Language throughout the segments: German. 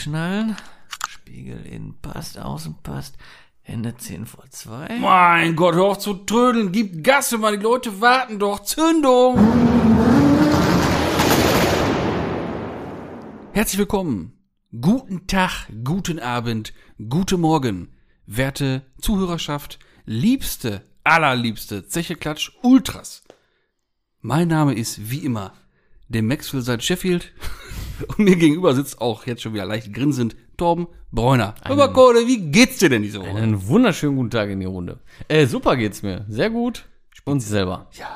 anschnallen. Spiegel innen passt, außen passt. Hände 10 vor 2. Mein Gott, hör auf zu trödeln. Gib Gas, mal die Leute warten doch. Zündung! Herzlich willkommen. Guten Tag, guten Abend, guten Morgen, werte Zuhörerschaft, liebste, allerliebste Zeche Klatsch Ultras. Mein Name ist wie immer der Maxwell seit Sheffield und mir gegenüber sitzt auch jetzt schon wieder leicht grinsend Torben Bräuner. Aber Kode, wie geht's dir denn diese Woche? Einen wunderschönen guten Tag in die Runde. Äh, super geht's mir. Sehr gut. Und selber. Ja,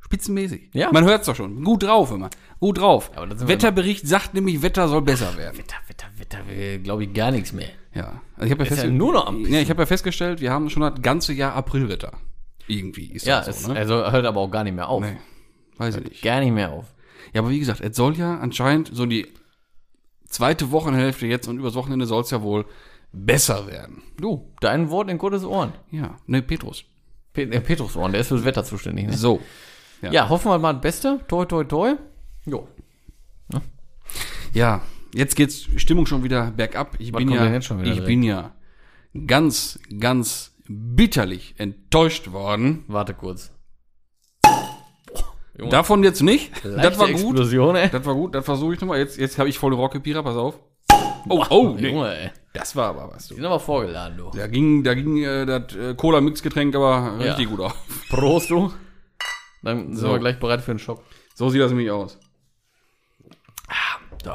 spitzenmäßig. Ja. Man hört's doch schon. Gut drauf immer. Gut drauf. Wetterbericht sagt nämlich, Wetter soll besser werden. Wetter, Wetter, Wetter, glaube ich gar nichts mehr. Ja. Also ich habe ja, ja nur noch am ja, ich hab ja festgestellt, wir haben schon das ganze Jahr Aprilwetter. Irgendwie ist Ja, das es so, ne? also hört aber auch gar nicht mehr auf. nee, weiß ich nicht. Gar nicht mehr auf. Ja, aber wie gesagt, es soll ja anscheinend so die zweite Wochenhälfte jetzt und übers Wochenende soll es ja wohl besser werden. Du, dein Wort in Gottes Ohren. Ja, ne, Petrus. Pet äh, Petrus Ohren, der ist fürs Wetter zuständig. Ne? So. Ja. hoffen wir mal das Beste. Toi, toi, toi. Jo. Ja, jetzt geht's Stimmung schon wieder bergab. Ich Was bin ja, ich direkt? bin ja ganz, ganz bitterlich enttäuscht worden. Warte kurz. Junge. Davon jetzt nicht. das war gut. Explosion, ey. Das war gut. Das versuche ich nochmal. Jetzt, jetzt habe ich volle Rockepira. Pass auf. Oh, oh, nee. Junge, ey. Das war aber was. Die Du. sind aber vorgeladen, du. Da ging, da ging äh, das äh, Cola-Mix-Getränk aber Ja. richtig gut auf. Prost, du. Dann sind So. wir gleich bereit für den Schock. So sieht das nämlich aus. So.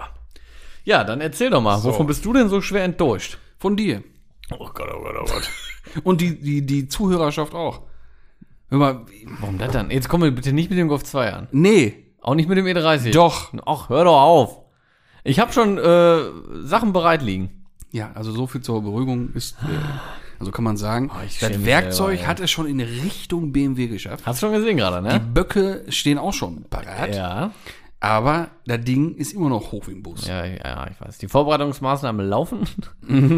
Ja, dann erzähl doch mal, wovon bist du denn so schwer enttäuscht? Von dir. Oh Gott, oh Gott, oh Gott. Und die, die, die Zuhörerschaft auch. Hör mal, Warum das dann? Jetzt komm mir bitte nicht mit dem Golf 2 an. nee, Auch nicht mit dem E30. doch. Ach, hör doch auf. Ich habe schon äh, Sachen bereit liegen. Ja, also so viel zur Beruhigung ist, äh, also kann man sagen, schäm das Werkzeug selber, hat es schon in Richtung BMW geschafft. Hast du schon gesehen gerade, Die ne? Böcke stehen auch schon parat, Ja. aber das Ding ist immer noch hoch im Bus. ja. Ja, ich weiß. Die Vorbereitungsmaßnahmen laufen.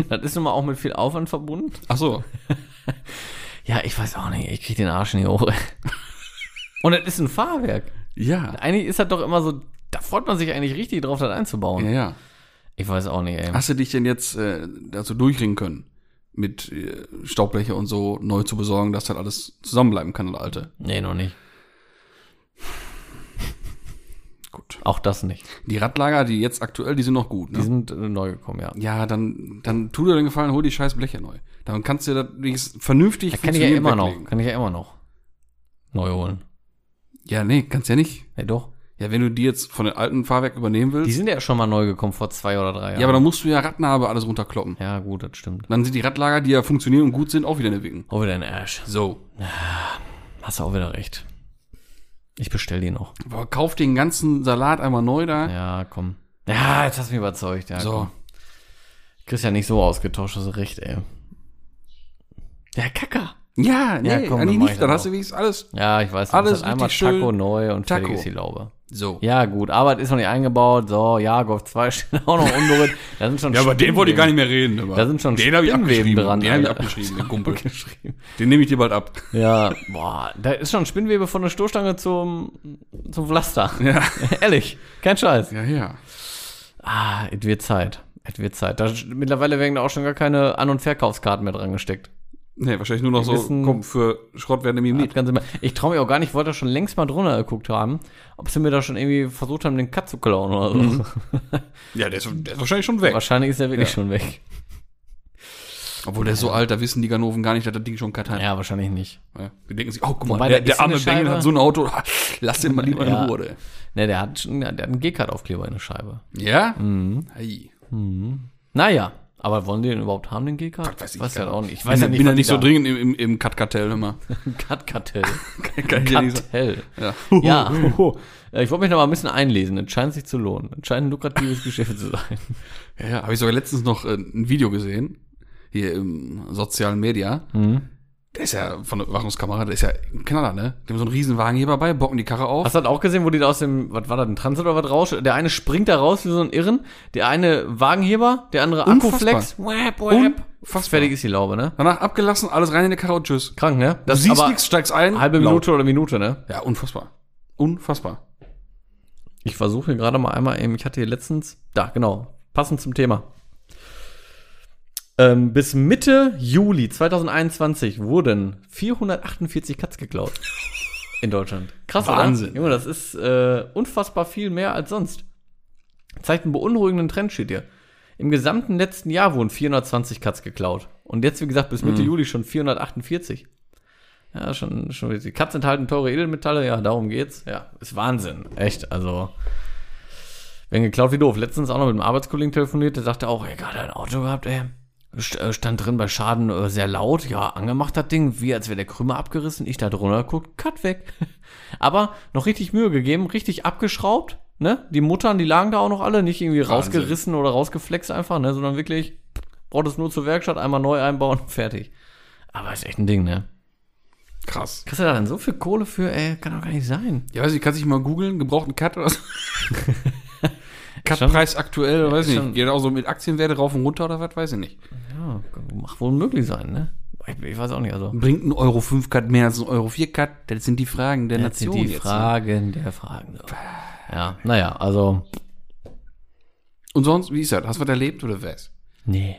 Das ist nun mal auch mit viel Aufwand verbunden. Ach so, Ja, ich weiß auch nicht. Ich krieg den Arsch nicht hoch. ey. Und es ist ein Fahrwerk. ja, Eigentlich ist das doch immer so, da freut man sich eigentlich richtig drauf, das einzubauen. ja, ja. Ich weiß auch nicht, ey. Hast du dich denn jetzt äh, dazu durchringen können, mit äh, Staubbleche und so neu zu besorgen, dass das alles zusammenbleiben kann, das alte? Nee, noch nicht. Gut. Auch das nicht. Die Radlager, die jetzt aktuell, die sind noch gut, Die ne? sind äh, neu gekommen, ja. Ja, dann, dann tu dir den Gefallen, hol die scheiß Bleche neu. Dann kannst du das vernünftig Da kann ich ja immer noch. weglegen. Kann ich ja immer noch. Neu holen. Ja, nee, kannst ja nicht. Ja, doch. Ja, wenn du die jetzt von den alten Fahrwerk übernehmen willst. Die sind ja schon mal neu gekommen vor zwei oder drei Jahren. ja, aber dann musst du ja Radnabe alles runterkloppen. Ja, gut, das stimmt. Dann sind die Radlager, die ja funktionieren und gut sind, auch wieder in der Wicken. Oh, wieder ein Arsch. So. Hast du auch wieder recht. Ich bestell die noch. Aber kauf den ganzen Salat einmal neu da. Ja, komm. Ja, jetzt hast du mich überzeugt. Ja, So. komm. Kriegst ja nicht so ausgetauscht, hast du recht, ey. Der Kacker. Ja, nee, Ja, komm, eigentlich dann nicht. Dann hast du wenigstens alles. Ja, ich weiß. Alles einmal. Taco neu und Taco. fertig ist die Laube. So. Ja, gut, Arbeit ist noch nicht eingebaut. So, ja, Golf 2 steht auch noch unberührt. Da sind schon Spinnweben. mehr reden. Aber Da sind schon den habe ich abgeschrieben. dran, Den habe ich abgeschrieben, den Kumpel. Den nehme ich dir bald ab. Ja, boah, da ist schon Spinnwebe von der Stoßstange zum, zum Pflaster. Ja. Ehrlich, kein Scheiß. Ja, ja. Ah, es wird Zeit. Es wird Zeit. Da, mittlerweile werden da auch schon gar keine An- und Verkaufskarten mehr dran gesteckt. Nee, wahrscheinlich nur noch so, wissen- komm, für Schrott werden Das nicht. Ganze mal- Ich traue mir auch gar nicht, ich wollte schon längst mal drunter geguckt haben, ob sie mir da schon irgendwie versucht haben, den Cut zu klauen oder so. Mhm. Ja, der ist, der ist wahrscheinlich schon weg. Wahrscheinlich ist er wirklich Ja. schon weg. Obwohl der ist so alt, da wissen die Ganoven gar nicht, dass das Ding schon Cut hat. Ja, wahrscheinlich nicht. Ja. Die denken sich, oh, guck mal, Wobei, der, der arme Bengel hat so ein Auto, lass den mal lieber Ja. in Ruhe, ey. Ne, der hat schon, der hat einen G-Card-Aufkleber in der Scheibe. Ja? Mhm. Hey. Naja, aber wollen die den überhaupt haben, den G-Card? Weiß ich, Weiß ja auch nicht. Ich weiß ja bin, nicht, bin ja nicht so dringend im, im, im Cut-Kartell immer. Cut-Kartell. Kann ich ja nicht sagen. Kartell. Ja. Ja, Äh, ich wollte mich noch mal ein bisschen einlesen. Es scheint sich zu lohnen. Es scheint ein lukratives Geschäft zu sein. Ja, ja. Habe ich sogar letztens noch äh, ein Video gesehen, hier im sozialen Media. Mhm. Der ist ja von der Überwachungskamera, der ist ja ein Knaller, ne? Die haben so einen riesen Wagen hier dabei, bocken die Karre auf. Hast du das auch gesehen, wo die da aus dem, was war das, ein Trans oder was raus? Der eine springt da raus wie so ein Irren, der eine Wagenheber, der andere Unfassbar. Akkuflex. Wap, wap. Unfassbar. Fertig ist die Laube, ne? Danach abgelassen, alles rein in die Karre und tschüss. Krank, ne? Du siehst nichts, steigst ein. halbe laut. Minute oder Minute, ne? Ja, unfassbar. Unfassbar. Ich versuche hier gerade mal einmal eben, ich hatte hier letztens, da, genau, passend zum Thema. Ähm, bis Mitte Juli 2021 wurden 448 Cuts geklaut. In Deutschland. Krass, Wahnsinn. Oder? Junge, das ist äh, unfassbar viel mehr als sonst. Zeigt einen beunruhigenden Trend, steht hier. Im gesamten letzten Jahr wurden 420 Cuts geklaut. Und jetzt, wie gesagt, bis Mitte Juli schon 448. Ja, schon, schon witzig. Cuts enthalten teure Edelmetalle, ja, darum geht's. Ja, ist Wahnsinn. Echt, also. Wenn geklaut wie doof. Letztens auch noch mit einem Arbeitskollegen telefoniert, der sagte auch, ey, gerade ein Auto gehabt, ey. Äh, stand drin bei Schaden äh, sehr laut. Ja, angemacht das Ding, wie als wäre der Krümmer abgerissen. Ich da drunter guckt, Cut weg. Aber noch richtig Mühe gegeben, richtig abgeschraubt. Ne? Die Muttern, die lagen da auch noch alle, nicht irgendwie Wahnsinn. rausgerissen oder rausgeflext einfach, ne? sondern wirklich, braucht es nur zur Werkstatt, einmal neu einbauen, fertig. Aber ist echt ein Ding, ne? Krass. Kriegst du da denn so viel Kohle für, ey? Kann doch gar nicht sein. Ja, weiß ich, kannst dich mal googeln, gebrauchten Cut oder so. Cut-Preis aktuell, weiß ich nicht. Geht auch so mit Aktienwerte rauf und runter oder was, weiß ich nicht. Ja, macht wohl möglich sein, ne? Ich, ich weiß auch nicht, also. Bringt ein Euro 5 Cut mehr als ein Euro 4 Cut? Das sind die Fragen der Das sind Nation die jetzt. ne? Fragen der Fragen. So. Ja, naja, also, Und sonst, wie ist das? Hast du was erlebt oder was? nee.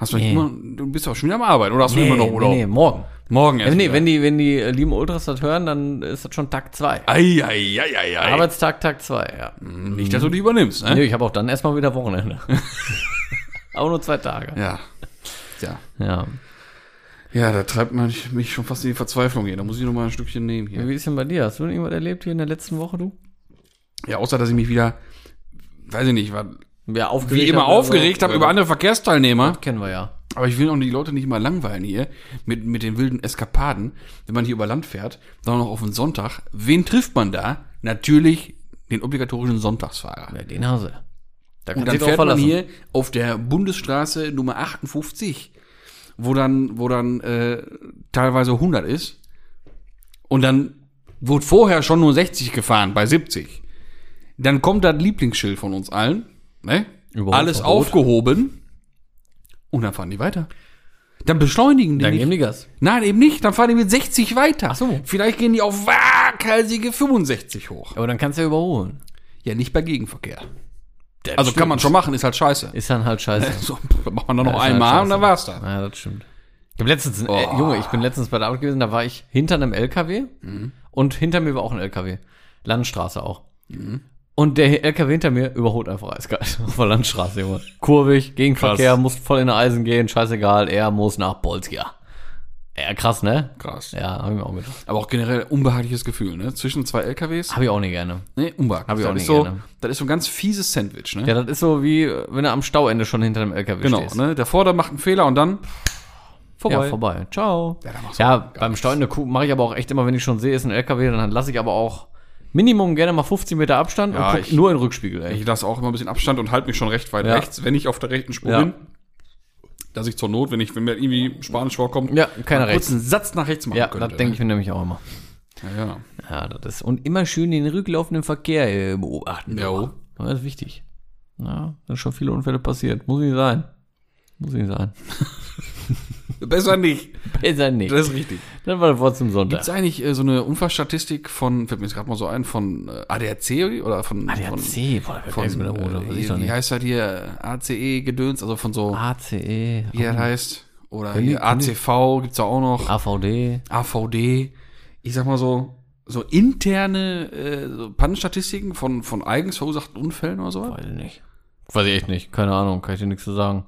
Hast du Nee. immer, du bist auch schon wieder am Arbeiten oder hast du immer noch Urlaub? nee, nee, morgen. Morgen Ja, erst nee, wieder. wenn die, wenn die äh, lieben Ultras das hören, dann ist das schon Tag 2. Ei, ei, ei, ei, ei. Arbeitstag, Tag 2, ja. Nicht, dass du die übernimmst, ne? Nee, ich habe auch dann erstmal wieder Wochenende. auch nur zwei Tage. Ja. Ja. Ja. Ja, da treibt man mich schon fast in die Verzweiflung hier. Da muss ich noch mal ein Stückchen nehmen hier. Wie ist denn bei dir? Hast du denn irgendwas erlebt hier in der letzten Woche, du? Ja, außer dass ich mich wieder, weiß ich nicht, war Ja, aufgeregt. wie immer hab oder aufgeregt habe über andere Verkehrsteilnehmer. Kennen wir ja. Aber ich will auch die Leute nicht mal langweilen hier mit, mit den wilden Eskapaden, wenn man hier über Land fährt, sondern auch auf den Sonntag. Wen trifft man da? Natürlich den obligatorischen Sonntagsfahrer. Ja, den Hase. Da Und kannst dann fährt man hier auf der Bundesstraße Nummer 58, wo dann, wo dann äh, teilweise 100 ist. Und dann wurde vorher schon nur 60 gefahren, bei 70. Dann kommt das Lieblingsschild von uns allen. Ne? Überholverbot. Alles aufgehoben. Und dann fahren die weiter. Dann beschleunigen die Dann nicht. geben die Gas. Nein, eben nicht. Dann fahren die mit 60 weiter. Ach so. Vielleicht gehen die auf waghalsige 65 hoch. Aber dann kannst du ja überholen. Ja, nicht bei Gegenverkehr. Also kann man schon machen, ist halt scheiße. Ist dann halt scheiße. So, macht man dann noch halt einmal scheiße. und dann war's da. Ja, das stimmt. Ich habe letztens, äh, Oh. Junge, ich bin letztens bei der Arbeit gewesen, da war ich hinter einem LKW und hinter mir war auch ein LKW. Landstraße auch. Und der LKW hinter mir überholt einfach eiskalt auf der Landstraße, Junge. Kurvig, Gegenverkehr, Krass. muss voll in der Eisen gehen, scheißegal, er muss nach Bolzgia. Ja, krass, ne? Krass. Ja, hab ich mir auch gedacht. Aber auch generell unbehagliches Gefühl, ne? Zwischen zwei LKWs. Hab ich auch nicht gerne. Nee, unbehaglich. Hab ich auch nicht so, gerne. das ist so ein ganz fieses Sandwich, ne? Ja, das ist so wie, wenn du am Stauende schon hinter dem LKW genau, stehst. ne? Der Vorder macht einen Fehler und dann vorbei. Ja, vorbei. Ciao. Ja, Ja, beim nichts. Steuende mache ich aber auch echt immer, wenn ich schon sehe, ist ein LKW, dann lasse ich aber auch Minimum gerne mal 15 Meter Abstand Ja, und guck ich- nur in den Rückspiegel, ey. Ich lasse auch immer ein bisschen Abstand und halte mich schon recht weit Ja. rechts, wenn ich auf der rechten Spur Ja. bin. Dass ich zur Not, wenn ich, wenn mir irgendwie Spanisch vorkommt, Ja, keiner kurz rechts. einen Satz nach rechts machen Ja, könnte. das denke ich mir nämlich auch immer. Ja, ja. Ja, das ist. Und immer schön den rücklaufenden Verkehr äh, beobachten. Jo. Das ist wichtig. Ja, da sind schon viele Unfälle passiert. Muss nicht sein. Muss nicht sein. Besser nicht. Besser nicht. Das ist richtig. Dann war das Wort zum Sonntag. Gibt's eigentlich äh, so eine Unfallstatistik von, fällt mir jetzt gerade mal so ein, von äh, ADAC oder von, ADAC, boah, da von, fällt mir der Hut, äh, wie, wie heißt das hier, ACE-Gedöns, also von so, ACE, wie das heißt, oder Können hier können ACV gibt's da auch noch, AVD. AVD, ich sag mal so, so interne äh, so Pannenstatistiken von, von eigens verursachten Unfällen oder so. Weiß ich nicht. Weiß ich echt nicht. Keine Ahnung, kann ich dir nichts zu sagen.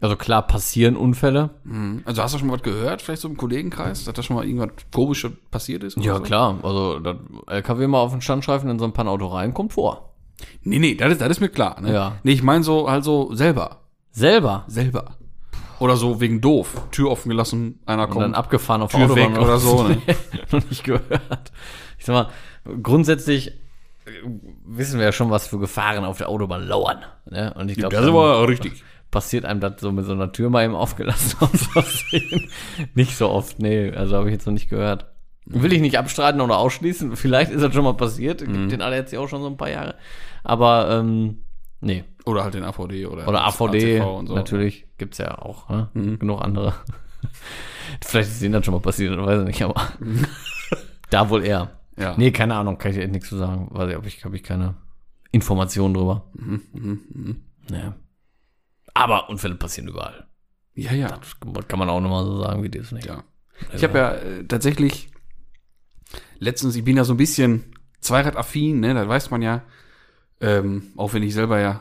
Also klar passieren Unfälle. Mhm. Also hast du schon mal was gehört, vielleicht so im Kollegenkreis, dass da schon mal irgendwas komisches passiert ist? Ja, so? klar. Also das LKW mal auf den Standstreifen in so ein Pannauto rein, kommt vor. Nee, nee, das ist, das ist mir klar. Ne? Ja. Nee, ich meine so, halt so selber. Selber. Selber. Oder so wegen doof. Tür offen gelassen, einer Und kommt. dann abgefahren auf Tür der Autobahn weg oder so, ne? Noch nicht gehört. Ich sag mal, grundsätzlich äh, wissen wir ja schon, was für Gefahren auf der Autobahn lauern. Ne? Und ich glaube, das ist aber richtig. Passiert einem das so mit so einer Tür mal eben aufgelassen aus Versehen. Nicht so oft, nee. Also habe ich jetzt noch nicht gehört. Will ich nicht abstreiten oder ausschließen. Vielleicht ist das schon mal passiert. Mhm. Gibt den alle jetzt ja auch schon so ein paar Jahre. Aber ähm, nee. Oder halt den AVD oder, Oder das AVD, ACV und so. natürlich. Gibt's ja auch. Ne? Mhm. Genug andere. Vielleicht ist denen dann schon mal passiert, weiß ich nicht, aber da wohl eher. Ja. Nee, keine Ahnung, kann ich echt nichts zu sagen. Weiß ich, habe ich, hab ich keine Informationen drüber. Mhm, mhm, mhm. Nee. Aber Unfälle passieren überall. Ja, ja. Das kann man auch nochmal so sagen, wie das nicht. Ja. Ich habe ja äh, tatsächlich letztens, ich bin ja so ein bisschen Zweiradaffin, ne, das weiß man ja. Ähm, auch wenn ich selber ja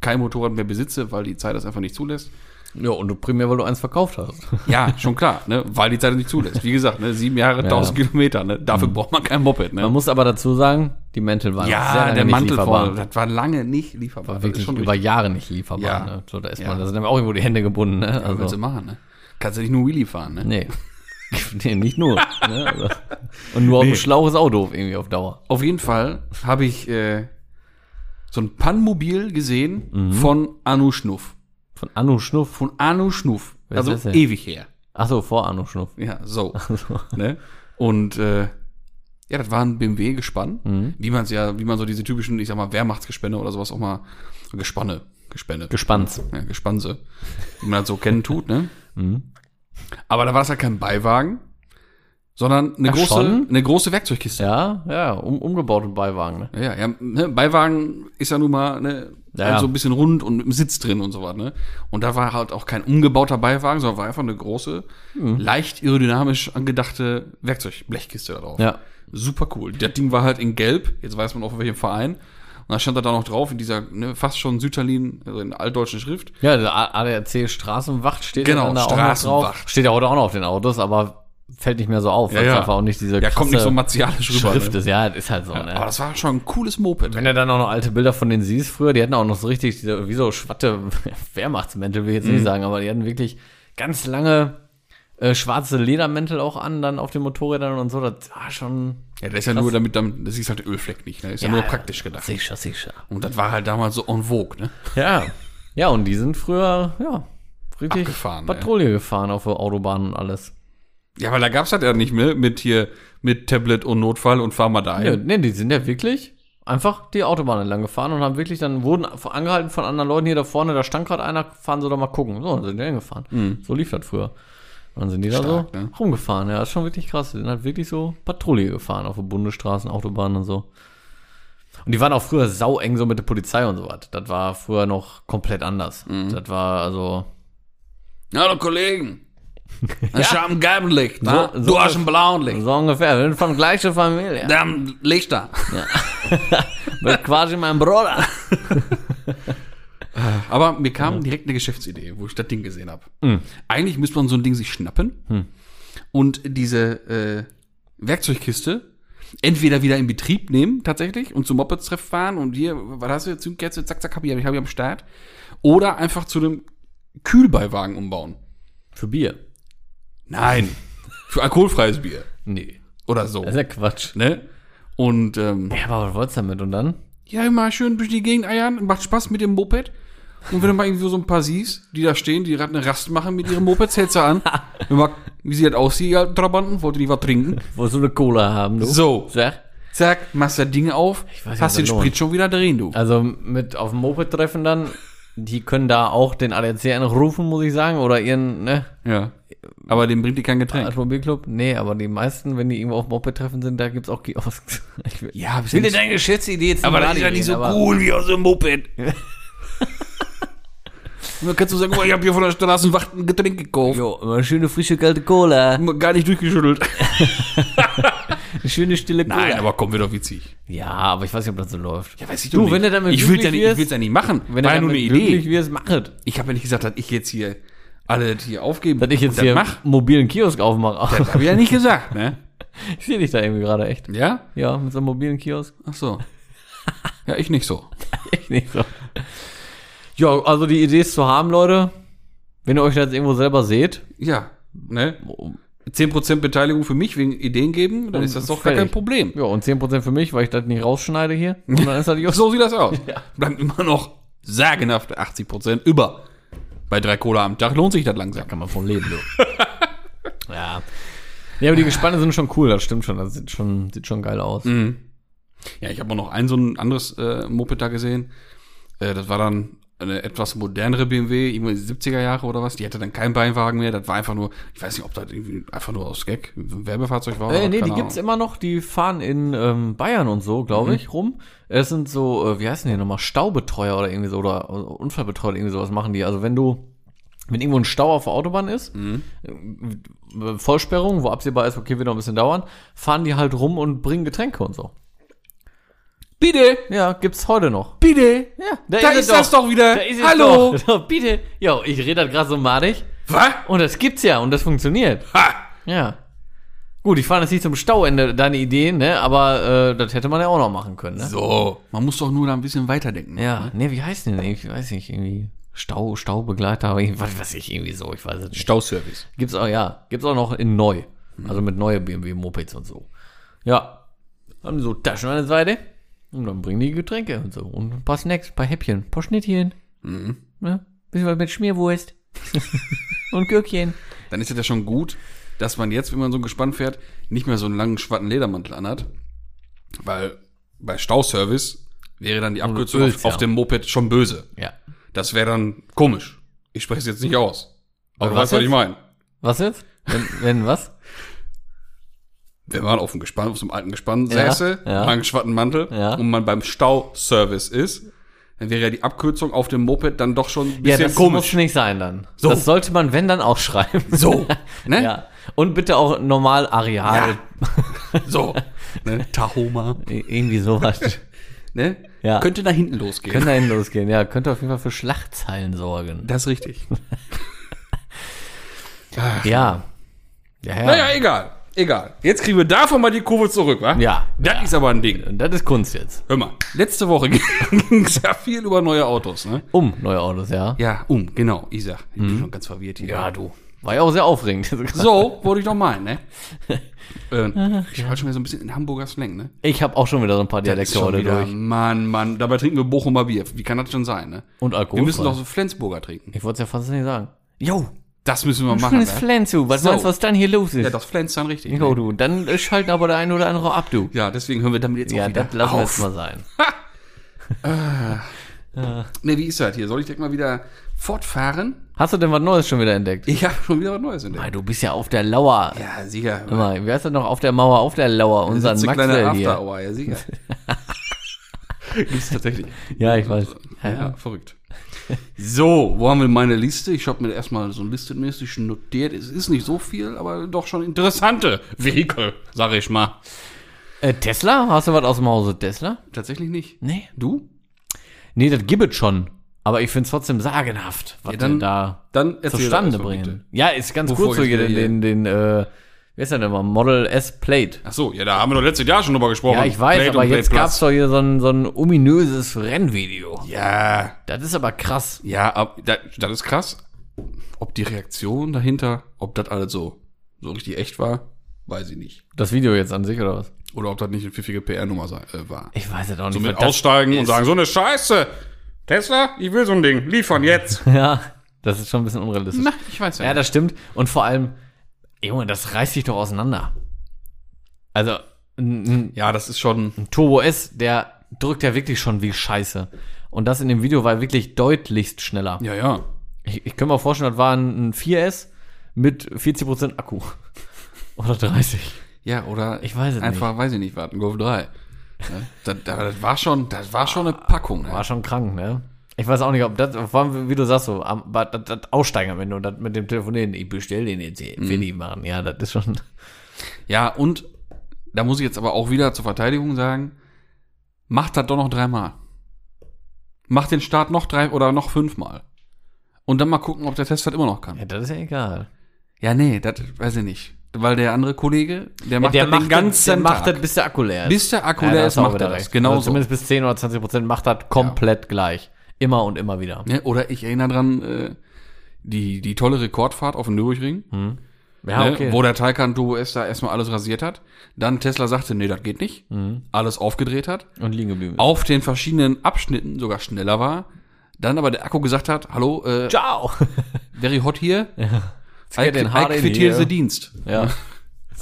kein Motorrad mehr besitze, weil die Zeit das einfach nicht zulässt. Ja, und du primär, weil du eins verkauft hast. Ja, schon klar, ne, weil die Zeit nicht zulässt. Wie gesagt, ne, sieben Jahre, Ja. 1000 Kilometer, ne, dafür braucht man kein Moped, ne. Man muss aber dazu sagen, die Mäntel waren sehr ja, lange der nicht Mantel lieferbar. voll, das war lange nicht lieferbar. War wirklich schon über richtig. Jahre nicht lieferbar. Ja. Ne? So, da ist Ja. man, da sind einem auch irgendwo die Hände gebunden. Ne? Was willst du Also, machen, ne? Kannst du nicht nur Wheelie fahren, ne? nee. nee, nicht nur. ne? also, und nur auf Nee. dem Schlauch ist auch doof irgendwie auf Dauer. Auf jeden Fall habe ich äh, so ein Pannmobil gesehen Mhm. von Anu Schnuff. Von Anu Schnuff. Von Anu Schnuff. Wer ist also das denn? ewig her. Achso, vor Anu Schnuff. Ja, so. ne? Und äh, ja, das war ein BMW gespann, Mhm. wie man ja, wie man so diese typischen, ich sag mal, Wehrmachtsgespänne oder sowas auch mal Gespanne, Gespänne, Gespannt. ja, Gespannse, wie man das so kennen tut, ne? Mhm. Aber da war es halt kein Beiwagen, sondern eine Ach, große, schon? eine große Werkzeugkiste. Ja, ja, um, umgebaute Beiwagen. Ne? Ja, ja, ne, Beiwagen ist ja nun mal ne, Ja, halt ja. so ein bisschen rund und im Sitz drin und so was, ne? Und da war halt auch kein umgebauter Beiwagen, sondern war einfach eine große, Mhm. leicht aerodynamisch angedachte Werkzeugblechkiste da drauf. Ja. Super cool. Das Ding war halt in Gelb, jetzt weiß man auch, für welchem Verein. Und da stand da dann noch drauf in dieser ne, fast schon Sütterlin, also in altdeutschen Schrift. Ja, der ADAC Straßenwacht steht Genau, da auch noch Straßenwacht. drauf. Steht ja heute auch noch auf den Autos, aber fällt nicht mehr so auf, weil Ja, es ja. einfach auch nicht diese Ja, kommt nicht so martialisch rüber. Schrift Ne? ist. Ja, das ist halt so, ne? Aber das war schon ein cooles Moped. Wenn du dann auch noch alte Bilder von denen siehst früher, die hatten auch noch so richtig, diese, wie so schwatte Wehrmachtsmäntel, will ich jetzt Mhm. nicht sagen, aber die hatten wirklich ganz lange äh, schwarze Ledermäntel auch an, dann auf den Motorrädern und so. Das war schon. Ja, das ist ja nur damit, dann, das ist halt Ölfleck nicht, ne? Ist ja, nur praktisch gedacht. Sicher, sicher. Und das war halt damals so en vogue, ne? Ja. Ja, und die sind früher, ja, richtig Abgefahren, Patrouille gefahren auf der Autobahn und alles. Ja, weil da gab's halt ja nicht mehr mit hier, mit Tablet und Notfall und fahr mal Ja, dahin. nee, die sind ja wirklich einfach die Autobahn entlang gefahren und haben wirklich dann wurden angehalten von anderen Leuten hier da vorne, da stand gerade einer, fahren sie doch mal gucken. So, dann sind die hingefahren. So lief das früher. Und dann sind die da Mhm. Stark, so ne? rumgefahren. Ja, ist schon wirklich krass. Die sind halt wirklich so Patrouille gefahren auf den Bundesstraßen, Autobahnen und so. Und die waren auch früher saueng so mit der Polizei und so was. Das war früher noch komplett anders. Mhm. Das war also. Hallo Kollegen. Ich hab ein gelbes Licht, ne? So- so- du hast ein blaues Licht. So ungefähr. Wir sind von gleicher Familie. Da haben Lichter. Mit quasi mein Bruder. Aber mir kam direkt eine Geschäftsidee, wo ich das Ding gesehen habe. Mhm. Eigentlich müsste man so ein Ding sich schnappen Hm. und diese äh, Werkzeugkiste entweder wieder in Betrieb nehmen, tatsächlich, und zum Mopeds-Treff fahren und hier, was hast du, Zündkerze, zack, zack, hab ich, hab ich am Start. Oder einfach zu einem Kühlbeiwagen umbauen. Für Bier. Nein, für alkoholfreies Bier. Nee. Oder so. Das ist ja Quatsch. Ne? Und ähm, Ja, aber was wolltest du damit? Und dann? ja, immer schön durch die Gegend eiern, macht Spaß mit dem Moped. Und wenn du mal irgendwie so ein paar siehst, die da stehen, die gerade eine Rast machen mit ihrem Moped, hältst du an. Wenn mal, wie sie das aussieht, alten Trabanten, wollte die was trinken. Wolltest du eine Cola haben, du? So, Sag. zack, machst das Ding auf, Ich weiß nicht, hast ob den das Sprit lohnt. schon wieder drin, du. Also mit auf dem Moped-Treffen dann, die können da auch den ADAC anrufen, muss ich sagen, oder ihren, ne, Ja. Aber dem bringt die kein Getränk. Automobilclub. Nee, aber die meisten, wenn die irgendwo auf dem Moped-Treffen sind, da gibt's auch Kiosks. Ich will, Ja, will dir deine Geschäftsidee jetzt aber das ist ja nicht so cool wie aus dem Moped. Und dann kannst du sagen, oh, ich habe hier von der Straßenwacht ein Getränk gekauft. Jo, immer eine schöne, frische, kalte Cola. Gar nicht durchgeschüttelt. Eine schöne, stille Cola. Nein, aber komm, wird doch witzig. Ja, aber ich weiß nicht, ob das so läuft. Ja, weiß ich Du, wenn du damit ich will glücklich ja nicht, wirst- ich will's ja nicht machen. Wenn War ja nur eine Idee. wirst, mach es. Ich habe ja nicht gesagt, dass ich jetzt hier alle hier aufgeben. Dass ich jetzt hier mach. mobilen Kiosk aufmache. Das habe ich ja nicht gesagt, ne? Ich sehe dich da irgendwie gerade echt. Ja? Ja, mit so einem mobilen Kiosk. Ach so. Ja, ich nicht so. Echt nicht so. Ja, also die Idee ist zu haben, Leute. Wenn ihr euch das irgendwo selber seht, Ja, ne? 10% Beteiligung für mich wegen Ideen geben, dann ist das doch gar kein. Problem. ja, und 10% für mich, weil ich das nicht rausschneide hier. Und dann ist das. So sieht das aus. Bleiben immer noch sagenhafte 80% über. Bei drei Cola am Tag lohnt sich das langsam. Kann man von leben, du. ja. Ja, aber die Gespanne sind schon cool, das stimmt schon. Das sieht schon, sieht schon geil aus. Mhm. Ja, ich habe auch noch ein so ein anderes äh, Moped da gesehen. Äh, das war dann eine etwas modernere BMW, irgendwie 70er Jahre oder was. Die hatte dann keinen Beinwagen mehr. Das war einfach nur, ich weiß nicht, ob das einfach nur aus Gag ein Werbefahrzeug war. Äh, nee, die gibt's Ahnung. immer noch. Die fahren in ähm, Bayern und so, glaube ich, rum. Es sind so, äh, wie heißen die nochmal, Staubetreuer oder irgendwie so, oder Unfallbetreuer, irgendwie sowas machen die. Also wenn du wenn irgendwo ein Stau auf der Autobahn ist, Mhm. äh, Vollsperrung, wo absehbar ist, okay, wird noch ein bisschen dauern, fahren die halt rum und bringen Getränke und so. Bitte, Ja, gibt's heute noch. bitte. Ja, Da ist das doch wieder. Da ist Hallo. Doch. Bitte. Jo, ich rede das gerade so madig. Was? Und das gibt's ja und das funktioniert. Ha! Ja. Gut, ich fahre jetzt nicht zum Stauende, deine Idee, ne? Aber äh, das hätte man ja auch noch machen können, ne? So, man muss doch nur da ein bisschen weiterdenken. Ja, ne, wie heißt denn? Ich weiß nicht, irgendwie Stau, Staubegleiter, aber ich- was weiß ich, irgendwie so, ich weiß es nicht. Stauservice. Gibt's auch, ja, gibt's auch noch in neu. Also mit neue BMW Mopeds und so. Ja. Haben so Taschen an der Seite. Und dann bringen die Getränke und so. Und ein paar Snacks, ein paar Häppchen, ein paar Schnittchen. Mhm. Ja, bisschen was mit Schmierwurst. und Gürkchen. Dann ist es ja schon gut, dass man jetzt, wenn man so ein Gespann fährt, nicht mehr so einen langen schwarzen Ledermantel anhat. Weil bei Stauservice wäre dann die Abkürzung Öls, auf, ja. auf dem Moped schon böse. Ja. Das wäre dann komisch. Ich spreche es jetzt nicht aus. Aber du was weißt, was ich meine. Was jetzt? Wenn, wenn was? Wenn man auf dem Gespann, auf so einem alten Gespann Ja, säße, ja. langen schwarzen Mantel Ja. und man beim Stauservice ist, dann wäre ja die Abkürzung auf dem Moped dann doch schon ein Ja, bisschen das muss komisch. nicht sein dann. So. Das sollte man, wenn, dann auch schreiben. So, ne? Ja. Und bitte auch normal Areal. So, ne? Tahoma, Irgendwie sowas. ne? Ja. Könnte nach hinten losgehen. Könnte dahin losgehen, ja. Könnte auf jeden Fall für Schlachtzeilen sorgen. das ist richtig. Ja. Ja, ja. Naja, egal. Egal. Jetzt kriegen wir davon mal die Kurve zurück, wa? Ja. Das ist aber ein Ding. Das ist Kunst jetzt. Hör mal, letzte Woche ging es ja viel über neue Autos, ne? Um neue Autos, ja. Ja, um, genau. Ich sag, ich bin schon ganz verwirrt hier. Ja, du. War ja auch sehr aufregend. So, wollte ich doch meinen, ne? ähm, ich war schon wieder so ein bisschen in Hamburger Slang, ne? Ich habe auch schon wieder so ein paar Dialekte heute wieder, durch. Mann, Mann, dabei trinken wir Bochumer Bier. Wie kann das schon sein, ne? Und Alkohol. Wir müssen doch so Flensburger trinken. Ich wollte es ja fast nicht sagen. Jo, Das müssen wir machen, schönes ne? Flens, du. Was So. meinst du, was dann hier los ist? Ja, das Flens dann richtig. Jo, Ne? du. Dann äh, schalten aber der eine oder andere ab, du. Ja, deswegen hören wir damit jetzt Ja, auch wieder das lassen wir jetzt mal sein. Ne, wie ist das hier? Soll ich direkt mal wieder fortfahren? Hast du denn was Neues schon wieder entdeckt? Ich habe schon wieder was Neues entdeckt. Mei, du bist ja auf der Lauer. Ja, sicher. Mal, wie heißt das noch? Auf der Mauer, auf der Lauer. Kleine Maxwell hier. After Hour, ja, sicher. Gibt's tatsächlich. Ja, ich weiß. Ja, verrückt. So, wo haben wir meine Liste? Ich habe mir erstmal so listenmäßig notiert. Es ist nicht so viel, aber doch schon interessante Vehikel, sage ich mal. Äh, Tesla? Hast du was aus dem Hause Tesla? Tatsächlich nicht. Nee. Du? Nee, das gibt es schon. Aber ich finde es trotzdem sagenhaft, was Ja, dann die da Dann zustande bringen. Ja, ist ganz Bevor kurz so den, den, den, äh, wie ist denn mal? Model S Plate. Ach so, ja, da haben wir doch letztes Jahr schon drüber gesprochen. Ja, ich weiß, Plate aber jetzt Plate gab's doch hier so ein, so ein ominöses Rennvideo. Ja, Das ist aber krass. ja, ab, das, das ist krass. Ob die Reaktion dahinter, ob das alles so, so richtig echt war, weiß ich nicht. Das Video jetzt an sich oder was? Oder ob das nicht eine pfiffige PR-Nummer äh, war. Ich weiß es auch nicht. So mit aussteigen und sagen, so eine Scheiße. Tesla, ich will so ein Ding. Liefern jetzt. Ja, das ist schon ein bisschen unrealistisch. Na, ich weiß ja. Ja, das stimmt. Und vor allem, Junge, das reißt sich doch auseinander. Also, ein, ein ja, das ist schon. Turbo S, der drückt ja wirklich schon wie Scheiße. Und das in dem Video war wirklich deutlichst schneller. Ja, ja. Ich, ich kann mir vorstellen, das war ein, ein 4S mit 40% Akku. Oder 30. Ja, oder Ich weiß es einfach, weiß ich nicht, warten, Golf 3. Ja, das, das, das war schon, das war schon eine Packung. War Ne? schon krank, ne? Ich weiß auch nicht, ob das, vor allem, wie du sagst, so, am- das, das Aussteigen am Ende und das mit dem Telefonieren, ich bestell den jetzt will ich machen. Ja, das ist schon. Ja, und da muss ich jetzt aber auch wieder zur Verteidigung sagen, macht das doch noch dreimal. Macht den Start noch drei oder noch fünfmal. Und dann mal gucken, ob der Test das immer noch kann. Ja, das ist ja egal. Ja, nee, das weiß ich nicht. Weil der andere Kollege, der macht der das den ganzen der macht Tag. das, bis der Akku leer ist. Bis der Akku Ja, leer ist, macht er das. Genau also so. Zumindest bis 10 oder 20 Prozent macht das komplett gleich. Immer und immer wieder. Ja, oder ich erinnere dran, äh, die, die tolle Rekordfahrt auf dem Nürburgring, Ja, ne, okay. wo der Taycan Turbo S da erstmal alles rasiert hat. Dann Tesla sagte, nee, das geht nicht. Mhm. Alles aufgedreht hat. und liegen geblieben. ist. Auf den verschiedenen Abschnitten sogar schneller war. Dann aber der Akku gesagt hat, hallo, äh, Ciao! very hot. I, get in I hard in quit here. the Dienst. Ja.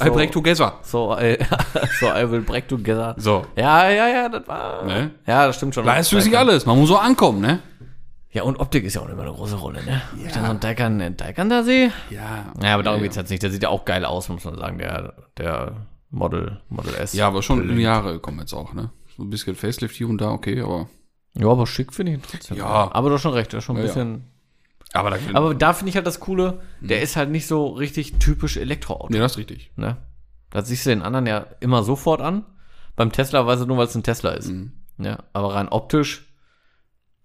I break together. So, I, so I will break together. So. Ja, ja, ja, das war. Ne? Ja, das stimmt schon. Leistet sich alles. Man muss so ankommen, ne? Ja, und Optik ist ja auch immer eine große Rolle, ne? Wenn ich dann so einen Taycan da sehe. Ja. Ja, aber darum ja, geht's jetzt nicht. Der sieht ja auch geil aus, muss man sagen, der, der Model, Model S. Ja, aber schon in die Jahre gekommen jetzt auch, ne? So ein bisschen Facelift hier und da, okay, aber Ja, aber schick finde ich ihn trotzdem. Ja. Aber du hast schon recht, der ist schon ein Ja, ja. bisschen. Aber da Aber da finde ich halt das Coole, der ist halt nicht so richtig typisch Elektroauto. nee, das ist richtig. Ne? Das siehst du den anderen ja immer sofort an. Beim Tesla weiß er nur, weil es ein Tesla ist. Mhm. Ja, aber rein optisch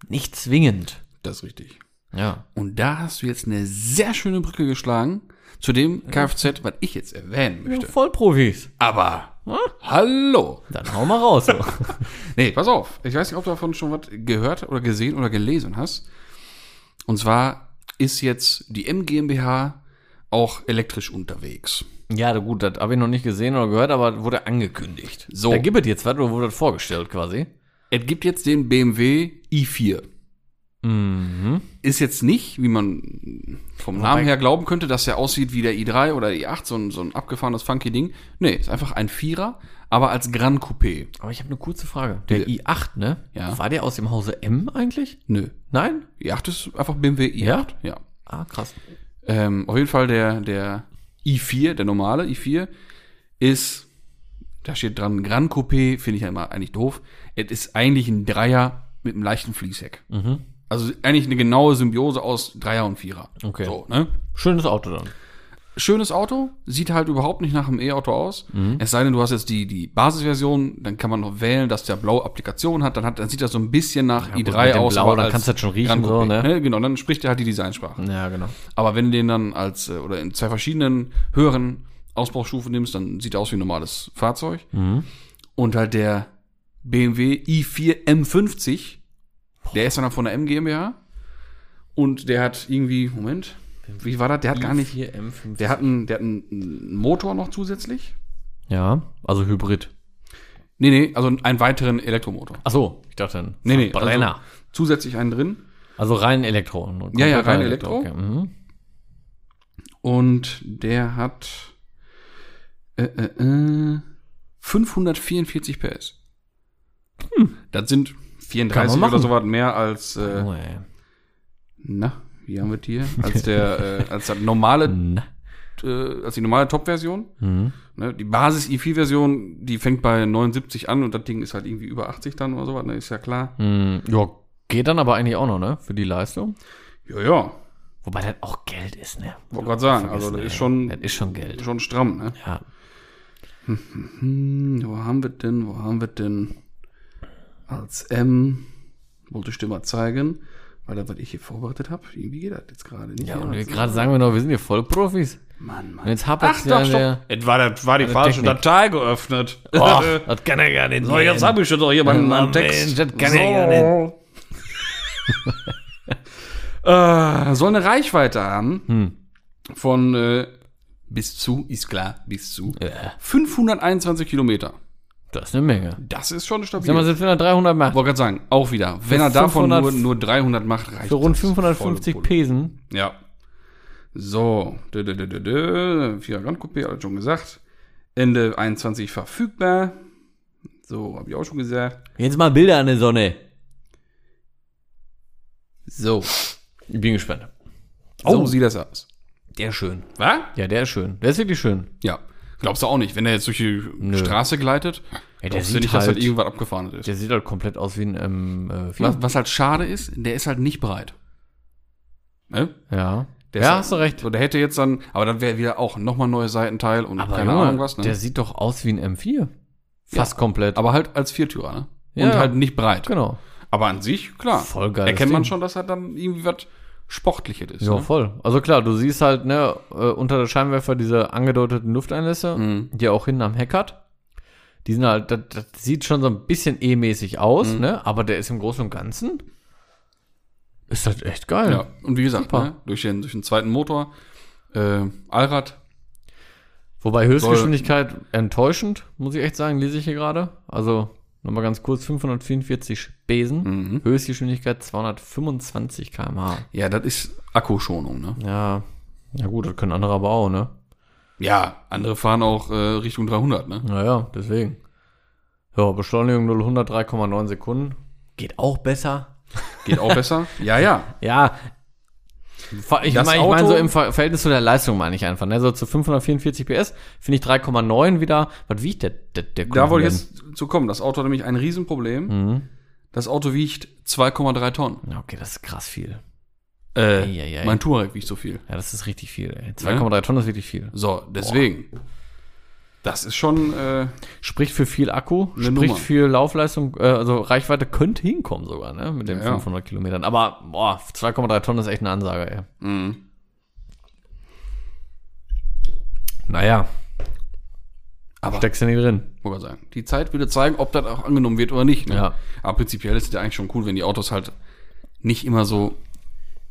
nicht zwingend. Das ist richtig. Ja. Und da hast du jetzt eine sehr schöne Brücke geschlagen zu dem Kfz, was ich jetzt erwähnen möchte. Vollprofis. Aber, hallo. Dann hau mal raus. Nee, pass auf. Ich weiß nicht, ob du davon schon was gehört oder gesehen oder gelesen hast. Und zwar ist jetzt die M GmbH auch elektrisch unterwegs. ja, gut, das habe ich noch nicht gesehen oder gehört, aber wurde angekündigt. So. Da gibt es jetzt was oder wurde das vorgestellt quasi? Es gibt jetzt den BMW i4. Mhm. Ist jetzt nicht, wie man vom Namen her glauben könnte, dass er aussieht wie der i3 oder i8, so ein, so ein abgefahrenes funky Ding. Nee, ist einfach ein Vierer, aber als Gran Coupé. Aber ich habe eine kurze Frage. Der i8, ne? Ja. War der aus dem Hause M eigentlich? Nö. Nein? i8 ist einfach BMW i8. Ja? Ah, krass. Ähm, auf jeden Fall der, der i4, der normale i4, ist, da steht dran, Gran Coupé, finde ich ja immer eigentlich doof. Es ist eigentlich ein Dreier mit einem leichten Fließheck. Also eigentlich eine genaue Symbiose aus Dreier und Vierer. Okay. So, ne? Schönes Auto dann. Schönes Auto, sieht halt überhaupt nicht nach einem E-Auto aus. Mhm. Es sei denn, du hast jetzt die, die Basisversion, dann kann man noch wählen, dass der blaue Applikation hat, dann, hat, dann sieht das so ein bisschen nach gut, i3 mit dem aus. Blau, aber dann kannst du das schon riechen, so, Coupé, ne? Genau, dann spricht er halt die Designsprache. Ja, genau. Aber wenn du den dann als, äh, oder in zwei verschiedenen höheren Ausbaustufen nimmst, dann sieht er aus wie ein normales Fahrzeug. Und halt der BMW i4 M50, der ist dann von der M GmbH. Und der hat irgendwie, Moment, wie war das? Der hat gar nicht, 4M5. der hat einen, der hat einen Motor noch zusätzlich. Ja, also Hybrid. Nee, nee, also einen weiteren Elektromotor. Ach so, ich dachte ein Nee, nee, Verbrenner. also zusätzlich einen drin. Also, rein Elektro. Ja, ja, rein Elektro. Okay. Mhm. Und der hat äh, äh, äh, 544 PS. Das sind 34 Kann man oder so was mehr als, äh, Oh, ey. na, wie haben wir die hier? Als der, äh, als das normale, äh, als die normale Top-Version. Mhm. Ne, die Basis i4-Version, die fängt bei 79 an und das Ding ist halt irgendwie über 80 dann oder so was, ne, ist ja klar. Mhm. Ja, geht dann aber eigentlich auch noch, ne? Für die Leistung. Ja, ja, Wobei das auch Geld ist, ne? wollte gerade sagen, also das ist schon, Das ist schon Geld. schon stramm, ne? Ja. Hm, wo haben wir denn, wo haben wir denn als M, wollte ich dir mal zeigen, weil das, was ich hier vorbereitet habe, irgendwie geht das jetzt gerade nicht. Ja, und wir gerade sagen wir noch, wir sind hier Vollprofis. Mann, Und Mann. jetzt hapert Ach ja doch, der. stopp. Es war, das war die falsche Technik. Datei geöffnet. Oh, das kann er gar nicht so, jetzt habe ich schon doch hier meinen, meinen Text. Mensch, das kann er gar nicht. Äh, soll eine Reichweite haben Hm. von äh, bis zu, ist klar, bis zu Ja, 521 Kilometer. Das ist eine Menge. Das ist schon stabil. Sag mal, selbst wenn er 300 macht, wollte gerade sagen, auch wieder. Wenn er davon 500 nur, nur 300 macht, reicht für rund das. 550 Volle Pulle. Pesen. Ja. So. Vierer Grand Coupé, alles schon gesagt. Ende 21 verfügbar. So, habe ich auch schon gesagt. Jetzt mal Bilder an der Sonne. So. Ich bin gespannt. So Oh. sieht das aus. Der ist schön. Was? Ja, der ist schön. Der ist wirklich schön. Ja. Glaubst du auch nicht, wenn er jetzt durch die Straße gleitet? Ja, der sieht nicht, dass halt halt- irgendwas abgefahren ist? Der sieht halt komplett aus wie ein ähm, äh. Was, was halt schade ist, der ist halt nicht breit. Ne? Ja. Der ja, halt- hast du recht. So, der hätte jetzt dann, aber dann wäre wieder auch nochmal neues Seitenteil und Aber keine Junge, Ahnung was, ne? der sieht doch aus wie ein M4. Fast komplett. aber halt als Viertürer, ne? Ja. Und halt nicht breit. genau. Aber an sich, klar. Voll geiles Erkennt man schon, dass er dann irgendwie was Sportliches ist. Ja, ne? voll. Also klar, du siehst halt, ne, äh, unter der Scheinwerfer diese angedeuteten Lufteinlässe, Mhm. die er auch hinten am Heck hat. Die sind halt, das, das sieht schon so ein bisschen E-mäßig aus, Mhm. ne? Aber der ist im Großen und Ganzen. Ist das echt geil. Ja, und wie gesagt, ne, durch, den, durch den zweiten Motor, äh, Allrad, Wobei Höchstgeschwindigkeit enttäuschend, muss ich echt sagen, lese ich hier gerade. Also, nochmal ganz kurz, 544 Besen, Mhm. Höchstgeschwindigkeit 225 km/h. ja, das ist Akkuschonung, ne? Ja, ja gut, das können andere aber auch, ne? Ja, andere fahren auch äh, Richtung 300, ne? Naja, deswegen. Ja, Beschleunigung 0 100 3,9 Sekunden. Geht auch besser. Geht auch besser. Ja, ja. Ja. Ich meine, ich mein so im Ver Verhältnis zu der Leistung meine ich einfach. Ne? So zu 544 PS finde ich 3,9 wieder. Was wiegt der, der, der Da wollte ich jetzt zu kommen. Das Auto hat nämlich ein Riesenproblem. Mhm. Das Auto wiegt 2,3 Tonnen. Ja, Okay, das ist krass viel. Äh, Eieiei. mein Touareg wiegt so viel. Ja, das ist richtig viel, ey. 2,3 Tonnen ist wirklich viel. So, deswegen. Das ist schon, äh, Spricht für viel Akku, spricht Nummer. für Laufleistung, äh, also Reichweite könnte hinkommen sogar, ne, mit den Ja, ja. 500 Kilometern. Aber, boah, 2,3 Tonnen ist echt eine Ansage, ey. mh. Naja, aber steckst du nie drin. ich sagen, die Zeit würde zeigen, ob das auch angenommen wird oder nicht. Ne? Ja. Aber prinzipiell ist es ja eigentlich schon cool, wenn die Autos halt nicht immer so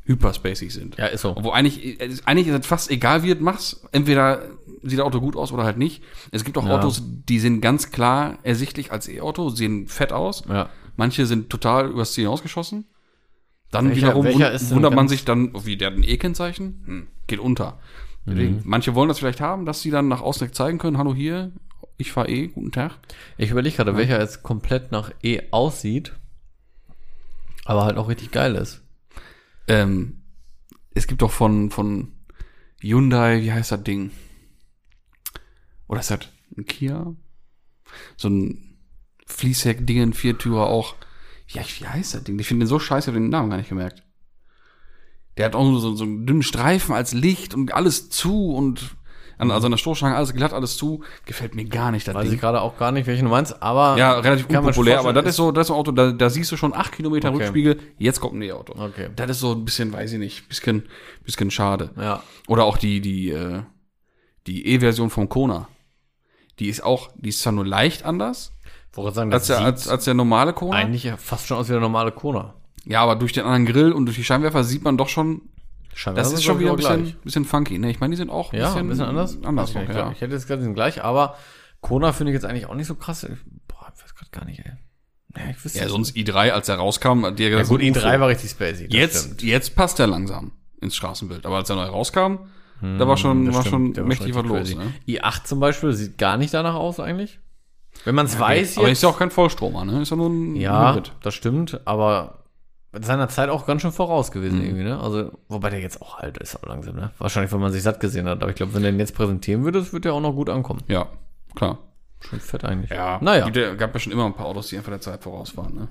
hyperspacig sind. Ja, ist so. Obwohl eigentlich, eigentlich ist es fast egal, wie du es machst. Entweder sieht das Auto gut aus oder halt nicht. Es gibt auch Ja. Autos, die sind ganz klar ersichtlich als E-Auto, sehen fett aus. Ja. Manche sind total übers Ziel hinausgeschossen. Dann Welcher- wiederum welcher wundert man sich dann, oh, wie der hat ein E-Kennzeichen, hm, geht unter. Mhm. Manche wollen das vielleicht haben, dass sie dann nach außen zeigen können, hallo hier, ich fahre E, guten Tag. Ich überlege gerade, welcher jetzt komplett nach E aussieht, aber halt auch richtig geil ist. Ähm, es gibt doch von, von Hyundai, wie heißt das Ding? Oder ist das ein Kia? So ein Fließheck-Ding, Viertürer auch. Ja, wie heißt das Ding? Ich finde den so scheiße, ich habe den Namen gar nicht gemerkt. Der hat auch so, so einen dünnen Streifen als Licht und alles zu und an, also an der Stoßstange alles glatt, alles zu. Gefällt mir gar nicht, das Weiß Ding. ich gerade auch gar nicht, welchen du meinst, aber. Ja, relativ unpopulär, aber das ist so, das ist so ein Auto, da, da siehst du schon acht Kilometer Okay. Rückspiegel, jetzt kommt ein E-Auto. Okay. Das ist so ein bisschen, weiß ich nicht, bisschen, bisschen schade. Ja. Oder auch die, die, äh, die E-Version vom Kona. Die ist auch, die ist zwar nur leicht anders, Wollte sagen, als das der, als, als der normale Kona. eigentlich fast schon aus wie der normale Kona. Ja, aber durch den anderen Grill und durch die Scheinwerfer sieht man doch schon, Scheinbar das ist schon wieder ein bisschen, bisschen funky. Ne, ich meine, die sind auch ein Ja, bisschen, ein bisschen anders. anders ich, ich, ja. ich hätte jetzt gerade den gleich, aber Kona finde ich jetzt eigentlich auch nicht so krass. Boah, ich weiß gerade gar nicht, ey. Ja, ich wüsste Ja, sonst i3, als der rauskam, der Ja, gut, so, i3 war richtig spacey. Jetzt, stimmt. jetzt passt er langsam ins Straßenbild. Aber als er neu rauskam, da war schon, Hm, Das war stimmt, schon der war mächtig was los. Ne? i8 zum Beispiel sieht gar nicht danach aus eigentlich. Wenn man es weiß aber jetzt. ist ja auch kein Vollstromer, ne? Ist ja nur ein Ja, Hybrid. das stimmt, aber seiner Zeit auch ganz schön voraus gewesen Mhm. irgendwie, ne? Also, wobei der jetzt auch alt ist, auch langsam, ne? Wahrscheinlich, weil man sich satt gesehen hat. Aber ich glaube, wenn der den jetzt präsentieren würde, das wird der auch noch gut ankommen. Ja, klar. Schon fett eigentlich. Ja, Naja. Gibt ja, gab ja schon immer ein paar Autos, die einfach der Zeit voraus waren, ne?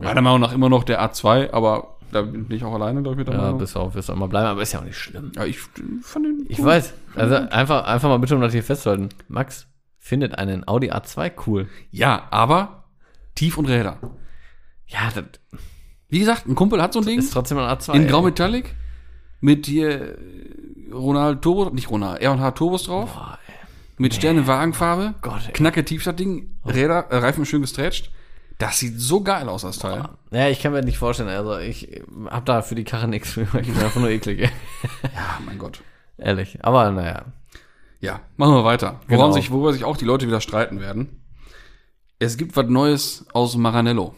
Meiner Meinung nach immer noch der A2, aber da bin ich auch alleine, glaube ich, mit der Ja, bis auf, wirst du auch mal bleiben, aber ist ja auch nicht schlimm. ja, ich fand den Ich cool. weiß. Also einfach, einfach mal bitte, um das hier festzuhalten. Max findet einen Audi A2 cool. Ja, aber tief und Räder. Ja, das Wie gesagt, ein Kumpel hat so ein Ding ist trotzdem ein A2. in. Grau Metallic mit hier äh, Ronald Turbo, nicht Ronald, R&H Turbos drauf. Boah, ey. Mit Sterne-Wagenfarbe. Gott, ey. Knacke tief das Ding. Räder, äh, Reifen schön gestretcht. Das sieht so geil aus, das Teil. Ja, ich kann mir nicht vorstellen. Also, ich hab da für die Karre nichts. Ich bin einfach nur eklig, ey. Ja, mein Gott. Ehrlich. Aber naja. Ja, machen wir weiter. Woran Genau. sich, worüber sich auch die Leute wieder streiten werden. Es gibt was Neues aus Maranello.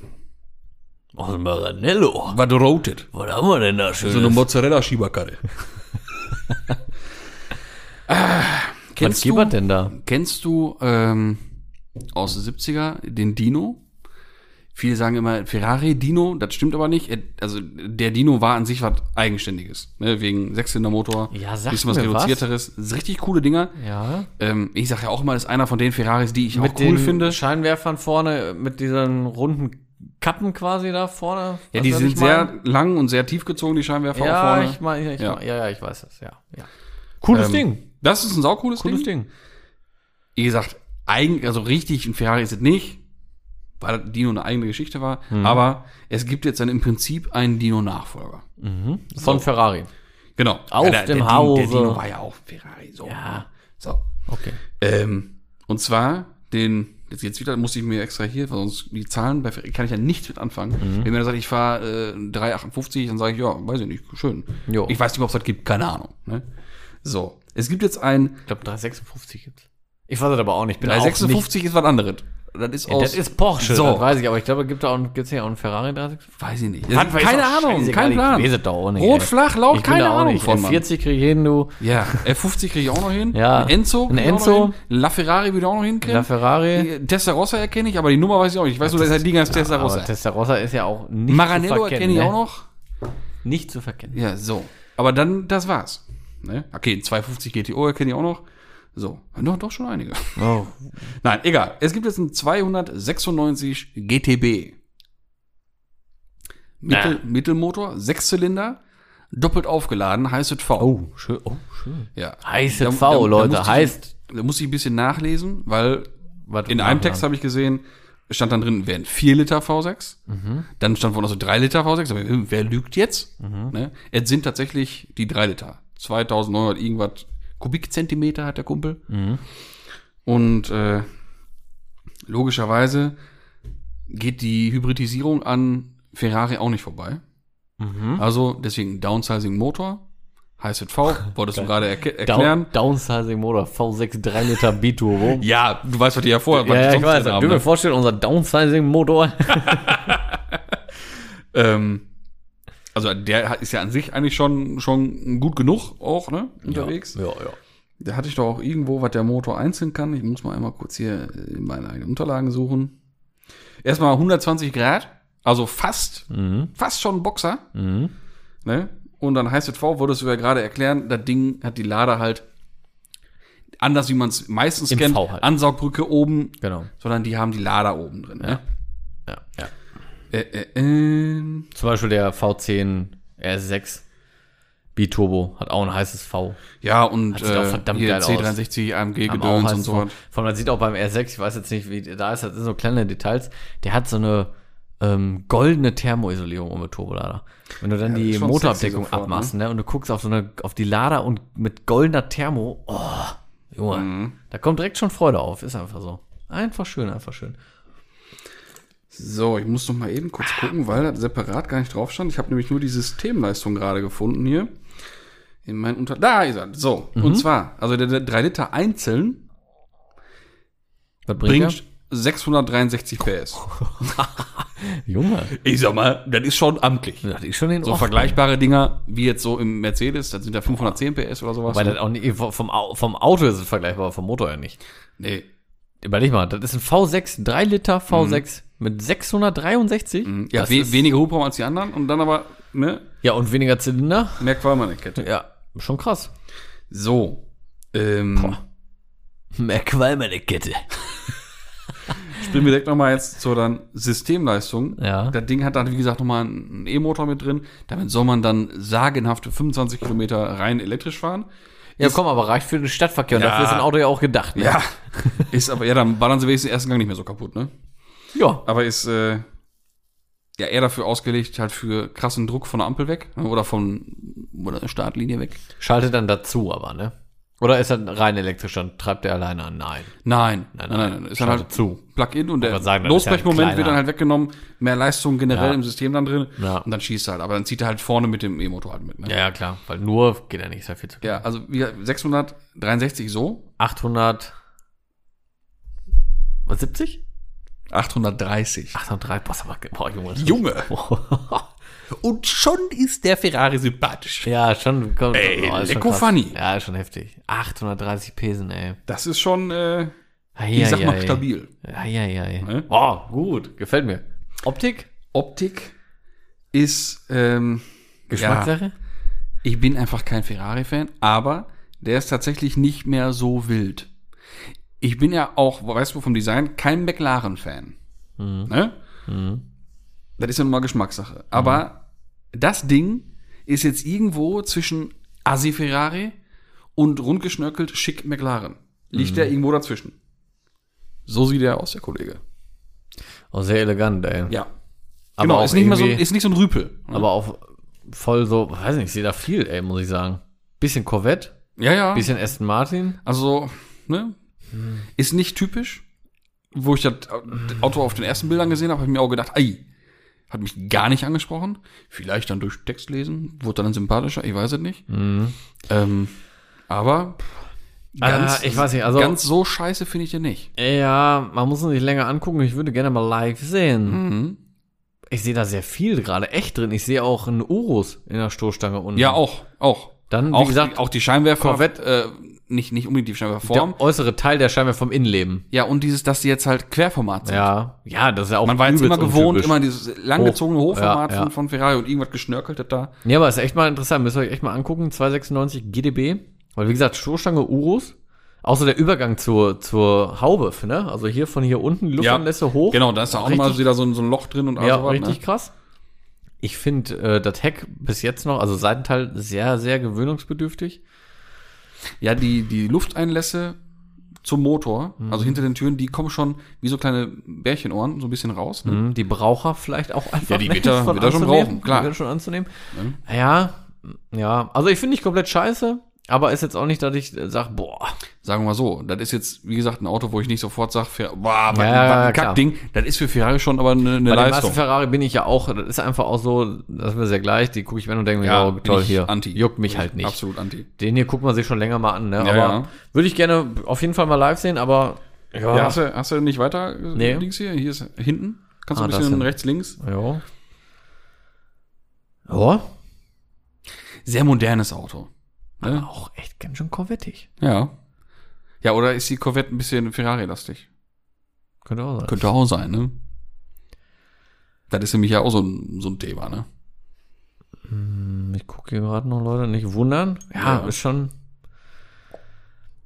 Aus dem Maranello. Was rotet. Was haben wir denn da schön? So eine Mozzarella-Schieberkarre. ah, Was kennst gibt du, denn da? kennst du ähm, aus den 70er den Dino? Viele sagen immer Ferrari Dino, das stimmt aber nicht. Also der Dino war an sich was Eigenständiges, ne? wegen Sechszylindermotor, Ja, sag bisschen was was. reduzierteres. Sind richtig coole Dinger. Ja. Ähm, ich sage ja auch immer, das ist einer von den Ferraris, die ich Mit auch cool den finde. Scheinwerfern vorne, mit diesen runden Kappen quasi da vorne. Ja, die sind sehr lang und sehr tief gezogen, die Scheinwerfer auch Ja, vorne. ich meine, ich Ja. mein, ja, ja, ich weiß es, ja. ja. Cooles Ähm, Ding. Das ist ein saucooles Cooles Ding. Ding. Wie gesagt, eigen, also richtig ein Ferrari ist es nicht, weil Dino eine eigene Geschichte war. Mhm. Aber es gibt jetzt dann im Prinzip einen Dino-Nachfolger. Von Ferrari. Genau. Auf der, dem der, Hause. Der Dino war ja auch Ferrari. So. Ja. So. Okay. Ähm, und zwar den, jetzt, jetzt wieder musste ich mir extra hier, weil sonst die Zahlen bei kann ich ja nichts mit anfangen. Mhm. Wenn mir sagt, ich fahre äh, 358, dann sage ich, ja, weiß ich nicht, schön. Jo. Ich weiß nicht, ob es das gibt, keine Ahnung. Ne? So. Es gibt jetzt ein Ich glaube, 356 gibt's. Ich weiß es aber auch nicht. Bin auch 356 ist was anderes. Das ist aus. das ist Porsche, So. das weiß ich, aber ich glaube, gibt da auch, gibt's hier auch einen Ferrari 356? weiß ich nicht. Was weiß keine Ahnung, kein Plan. Ich es doch auch nicht. Rot, ey. flach, laut, keine da Ahnung nicht. von, Mann. 40 kriege ich hin, du. Ja, F50 kriege ich auch noch hin. Ja. Ein Enzo. Ein Enzo. noch hin. La Ferrari würde ich auch noch hinkriegen. La Ferrari. Die Testarossa erkenne ich, aber die Nummer weiß ich auch nicht. Ich weiß nur, dass er liegen als Testarossa. Testarossa ist ja auch nicht Maranello zu erkenne ich ne? auch noch. Nicht zu verkennen. Ja, so. Aber dann, das war's. Ne? Okay, 250 GTO erkenne ich auch noch. So. Doch, doch schon einige. Oh. Nein, egal. Es gibt jetzt einen 296 GTB. Mittel, Äh. Mittelmotor, Sechszylinder, doppelt aufgeladen, heißt es V. Oh, schön. Oh, schön. Ja. Heißt Da- V, da- da Leute. ich- heißt. Da muss ich ein bisschen nachlesen, weil Warte, in einem Text habe ich gesehen, stand dann drin, wären 4 Liter V6. Dann stand woanders so 3 Liter V6. Aber hm, wer lügt jetzt? Ne? Es sind tatsächlich die 3 Liter. 2900 irgendwas Kubikzentimeter hat der Kumpel. Und äh, logischerweise geht die Hybridisierung an Ferrari auch nicht vorbei. Also deswegen Downsizing Motor, heißt es V, wolltest du gerade erke- erklären. Down, Downsizing Motor V6 3 Liter Biturbo. Ja, du weißt, was die ja vorher Ja, ja, ich weiß. drin Können wir haben, mir vorstellen, unser Downsizing-Motor. Ähm, also der ist ja an sich eigentlich schon, schon gut genug auch, ne? Unterwegs. Ja, ja. Da hatte ich doch auch irgendwo, was der Motor einzeln kann. Ich muss mal einmal kurz hier in meine eigenen Unterlagen suchen. Erstmal 120 Grad, also fast, Mhm. fast schon ein Boxer. Mhm. Ne? Und dann heißt es V, wolltest du ja gerade erklären, das Ding hat die Lader halt anders, wie man es meistens Im kennt. Halt. Ansaugbrücke oben, Genau. sondern die haben die Lader oben drin. Ne? Ja, ja. Äh, äh, ähm, Zum Beispiel der V10 RS6 Biturbo hat auch ein heißes V. Ja, und äh, verdammt hier geil C63, AMG Gedöns und so. Vor allem, man sieht auch beim R6, ich weiß jetzt nicht, wie da ist, das sind so kleine Details, der hat so eine ähm, goldene Thermoisolierung um den Turbolader. Wenn du dann Ja, die Motorabdeckung sofort, abmachst, ne? und du guckst auf so eine, auf die Lader und mit goldener Thermo, oh, Junge, Mhm. da kommt direkt schon Freude auf, ist einfach so. Einfach schön, einfach schön. So, ich muss noch mal eben kurz gucken, weil das separat gar nicht drauf stand. Ich habe nämlich nur die Systemleistung gerade gefunden hier. In meinen Unter... Da ist er. So, Mhm. und zwar, also der, der 3 Liter einzeln bringt, bringt 663 PS. Junge, Ich sag mal, das ist schon amtlich. das ist schon in So Ordnung. vergleichbare Dinger, wie jetzt so im Mercedes, das sind ja 510 PS oder sowas. Weil das auch nicht, vom, Au- vom Auto ist es vergleichbar, vom Motor ja nicht. nee, Überleg mal, das ist ein V6, 3 Liter V6 mit 663. Mhm. ja, we ist- weniger Hubraum als die anderen und dann aber, ne, Ja, und weniger Zylinder. mehr Qualm an der Kette. Ja, schon krass. So, ähm, Mehr Qualm in der Kette. Spielen wir direkt nochmal jetzt zur dann Systemleistung. Ja. Das Ding hat dann, wie gesagt, nochmal einen E-Motor mit drin. Damit soll man dann sagenhafte 25 Kilometer rein elektrisch fahren. Ja, komm, aber reicht für den Stadtverkehr. Und Ja. dafür ist ein Auto ja auch gedacht. Ne? Ja. ist aber, ja, dann ballern sie wenigstens den ersten Gang nicht mehr so kaputt, ne? Ja. Aber ist, äh, ja, eher dafür ausgelegt, halt für krassen Druck von der Ampel weg. ne, Oder von, oder der Startlinie weg. Schaltet dann dazu aber, ne? Oder ist er rein elektrisch, dann treibt er alleine an? Nein. Nein, Nein, nein, nein. Ist dann halt zu. Plug-in und der sagen, Losbrechmoment wird kleiner- dann halt weggenommen. Mehr Leistung generell Ja. im System dann drin. Ja. Und dann schießt er halt. Aber dann zieht er halt vorne mit dem E-Motor halt mit, ne? Ja, ja, klar. Weil nur geht ja nicht, ja viel zu Ja, also wie, 663 so, 800. Was, 70? 830. 803. Boah, aber, boah, Junge. Junge! Und schon ist der Ferrari sympathisch. Ja, schon. Kommt, Ey, lecko krass. funny. Ja, ist schon heftig. 830 Pesen, ey. Das ist schon, äh, Ei, ich sag ei, mal, ei. stabil. Ei, ei. Ne? Oh, gut. Gefällt mir. Optik? Optik ist, ähm, ja, Geschmackssache? ich bin einfach kein Ferrari-Fan, aber der ist tatsächlich nicht mehr so wild. Ich bin ja auch, weißt du, vom Design kein McLaren-Fan. Ne? Das ist ja nun mal Geschmackssache. Aber das Ding ist jetzt irgendwo zwischen Assi Ferrari und rundgeschnörkelt schick McLaren. Liegt der irgendwo dazwischen. So sieht er aus, der Kollege. Oh, sehr elegant, ey. Ja. Aber genau, ist nicht, mehr so, ist nicht so ein Rüpel. ne? Aber auch voll so, weiß nicht, ich sehe da viel, ey, muss ich sagen. Bisschen Corvette, ja, ja. bisschen Aston Martin. Also, ne? Ist nicht typisch. Wo ich das Auto auf den ersten Bildern gesehen habe, habe ich mir auch gedacht, ei, hat mich gar nicht angesprochen. Vielleicht dann durch Text lesen, wurde dann sympathischer, ich weiß es nicht. Ähm, aber pff, ganz, Ah, ich weiß nicht, also- ganz so scheiße finde ich den nicht. Ja, man muss ihn sich länger angucken. Ich würde gerne mal live sehen. Mhm. Ich sehe da sehr viel gerade echt drin. Ich sehe auch einen Urus in der Stoßstange unten. Ja, auch, auch. Dann, wie auch, gesagt, die, auch die Scheinwerfer, Corvette- äh, nicht, nicht unbedingt die Scheinwerferform. der äußere Teil der Scheinwerfer vom Innenleben. Ja, und dieses, dass die jetzt halt Querformat sind. Ja, ja, das ist ja auch Man war jetzt immer gewohnt, untypisch. immer dieses langgezogene Hoch. Hochformat Ja, ja. Von, von Ferrari und irgendwas geschnörkeltes da. Ja, aber ist echt mal interessant. Müsst ihr euch echt mal angucken. 296 GDB. Weil, wie gesagt, Stoßstange Urus. Außer der Übergang zur, zur Haube, ne? Also hier von hier unten, Luftanlässe hoch. Genau, da ist da auch nochmal wieder so ein, so ein Loch drin und all Ja, sowas, richtig Ne? krass. Ich finde äh, das Heck bis jetzt noch, also Seitenteil, sehr, sehr gewöhnungsbedürftig. Ja, die, die Lufteinlässe zum Motor, Mhm. also hinter den Türen, die kommen schon wie so kleine Bärchenohren so ein bisschen raus. Ne? Mhm, Die Braucher vielleicht auch einfach. Ja, die wird er- wird er schon brauchen, klar. Die wird er schon anzunehmen. Ja, ja. Also ich finde nicht komplett scheiße, aber ist jetzt auch nicht, dass ich sage, boah, Sagen wir mal so, das ist jetzt, wie gesagt, ein Auto, wo ich nicht sofort sage, boah, was, Ja, was ja, ein. Kackding. Das ist für Ferrari schon aber eine, eine bei Leistung. Ferrari bin ich ja auch, das ist einfach auch so, das ist sehr gleich, die gucke ich mir an und denke mir, Ja, oh, toll, hier, anti. juckt mich halt ich nicht. Absolut anti. Den hier guckt man sich schon länger mal an, ne? aber ja. würde ich gerne auf jeden Fall mal live sehen, aber ja, Ja, hast du, hast du nicht weiter äh, Nee. links hier? Hier ist hinten. Kannst du Ah, ein bisschen rechts, links. ja. Ja, Sehr modernes Auto. Ne? aber auch echt ganz schön korvettig. Ja. Ja, oder ist die Corvette ein bisschen Ferrari-lastig? Könnte auch sein. Könnte auch sein, ne? Das ist nämlich ja auch so ein, so ein Thema, ne? Ich gucke hier gerade noch, Leute, nicht wundern. Ja, Ja. ist schon.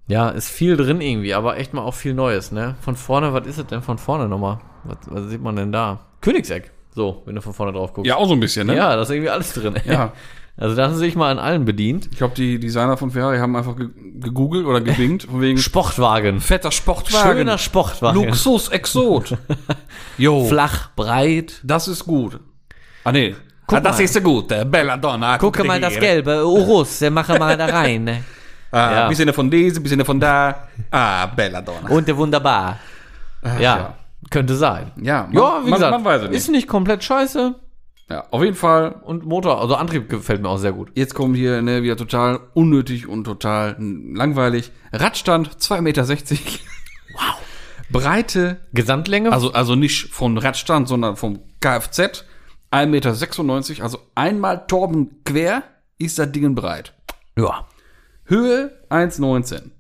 Ja, ist viel drin irgendwie, aber echt mal auch viel Neues, ne? Von vorne, was ist es denn von vorne nochmal? Was, was sieht man denn da? Königseck. So, wenn du von vorne drauf guckst. Ja, auch so ein bisschen, ne? Ja, da ist irgendwie alles drin. Ja. Also da haben sie sich mal an allen bedient. Ich glaube, die Designer von Ferrari haben einfach ge gegoogelt oder gebingt, von wegen Sportwagen. fetter Sportwagen. Schöner Sportwagen. Luxus, Exot. Jo, Flach, breit. das ist gut. Ah, nee. Guck ah, das mal. ist gut. Bella Donna. Gucke mal das Gelbe. Urus, der mache mal da rein. Ne? Ah, Ja. Bisschen von diese, bisschen von da. Ah, Bella Donna. Und der wunderbar. ja, ja. könnte sein. Ja, man, Ja, wie man, gesagt, man weiß es nicht. ist nicht komplett scheiße. Ja, auf jeden Fall. Und Motor, also Antrieb gefällt mir auch sehr gut. Jetzt kommt hier ne, wieder total unnötig und total langweilig. Radstand 2,60 Meter. Wow. Breite, Gesamtlänge? also, also nicht vom Radstand, sondern vom Kfz 1,96 Meter. Also einmal Torben quer ist das Ding breit. ja, Höhe 1,19.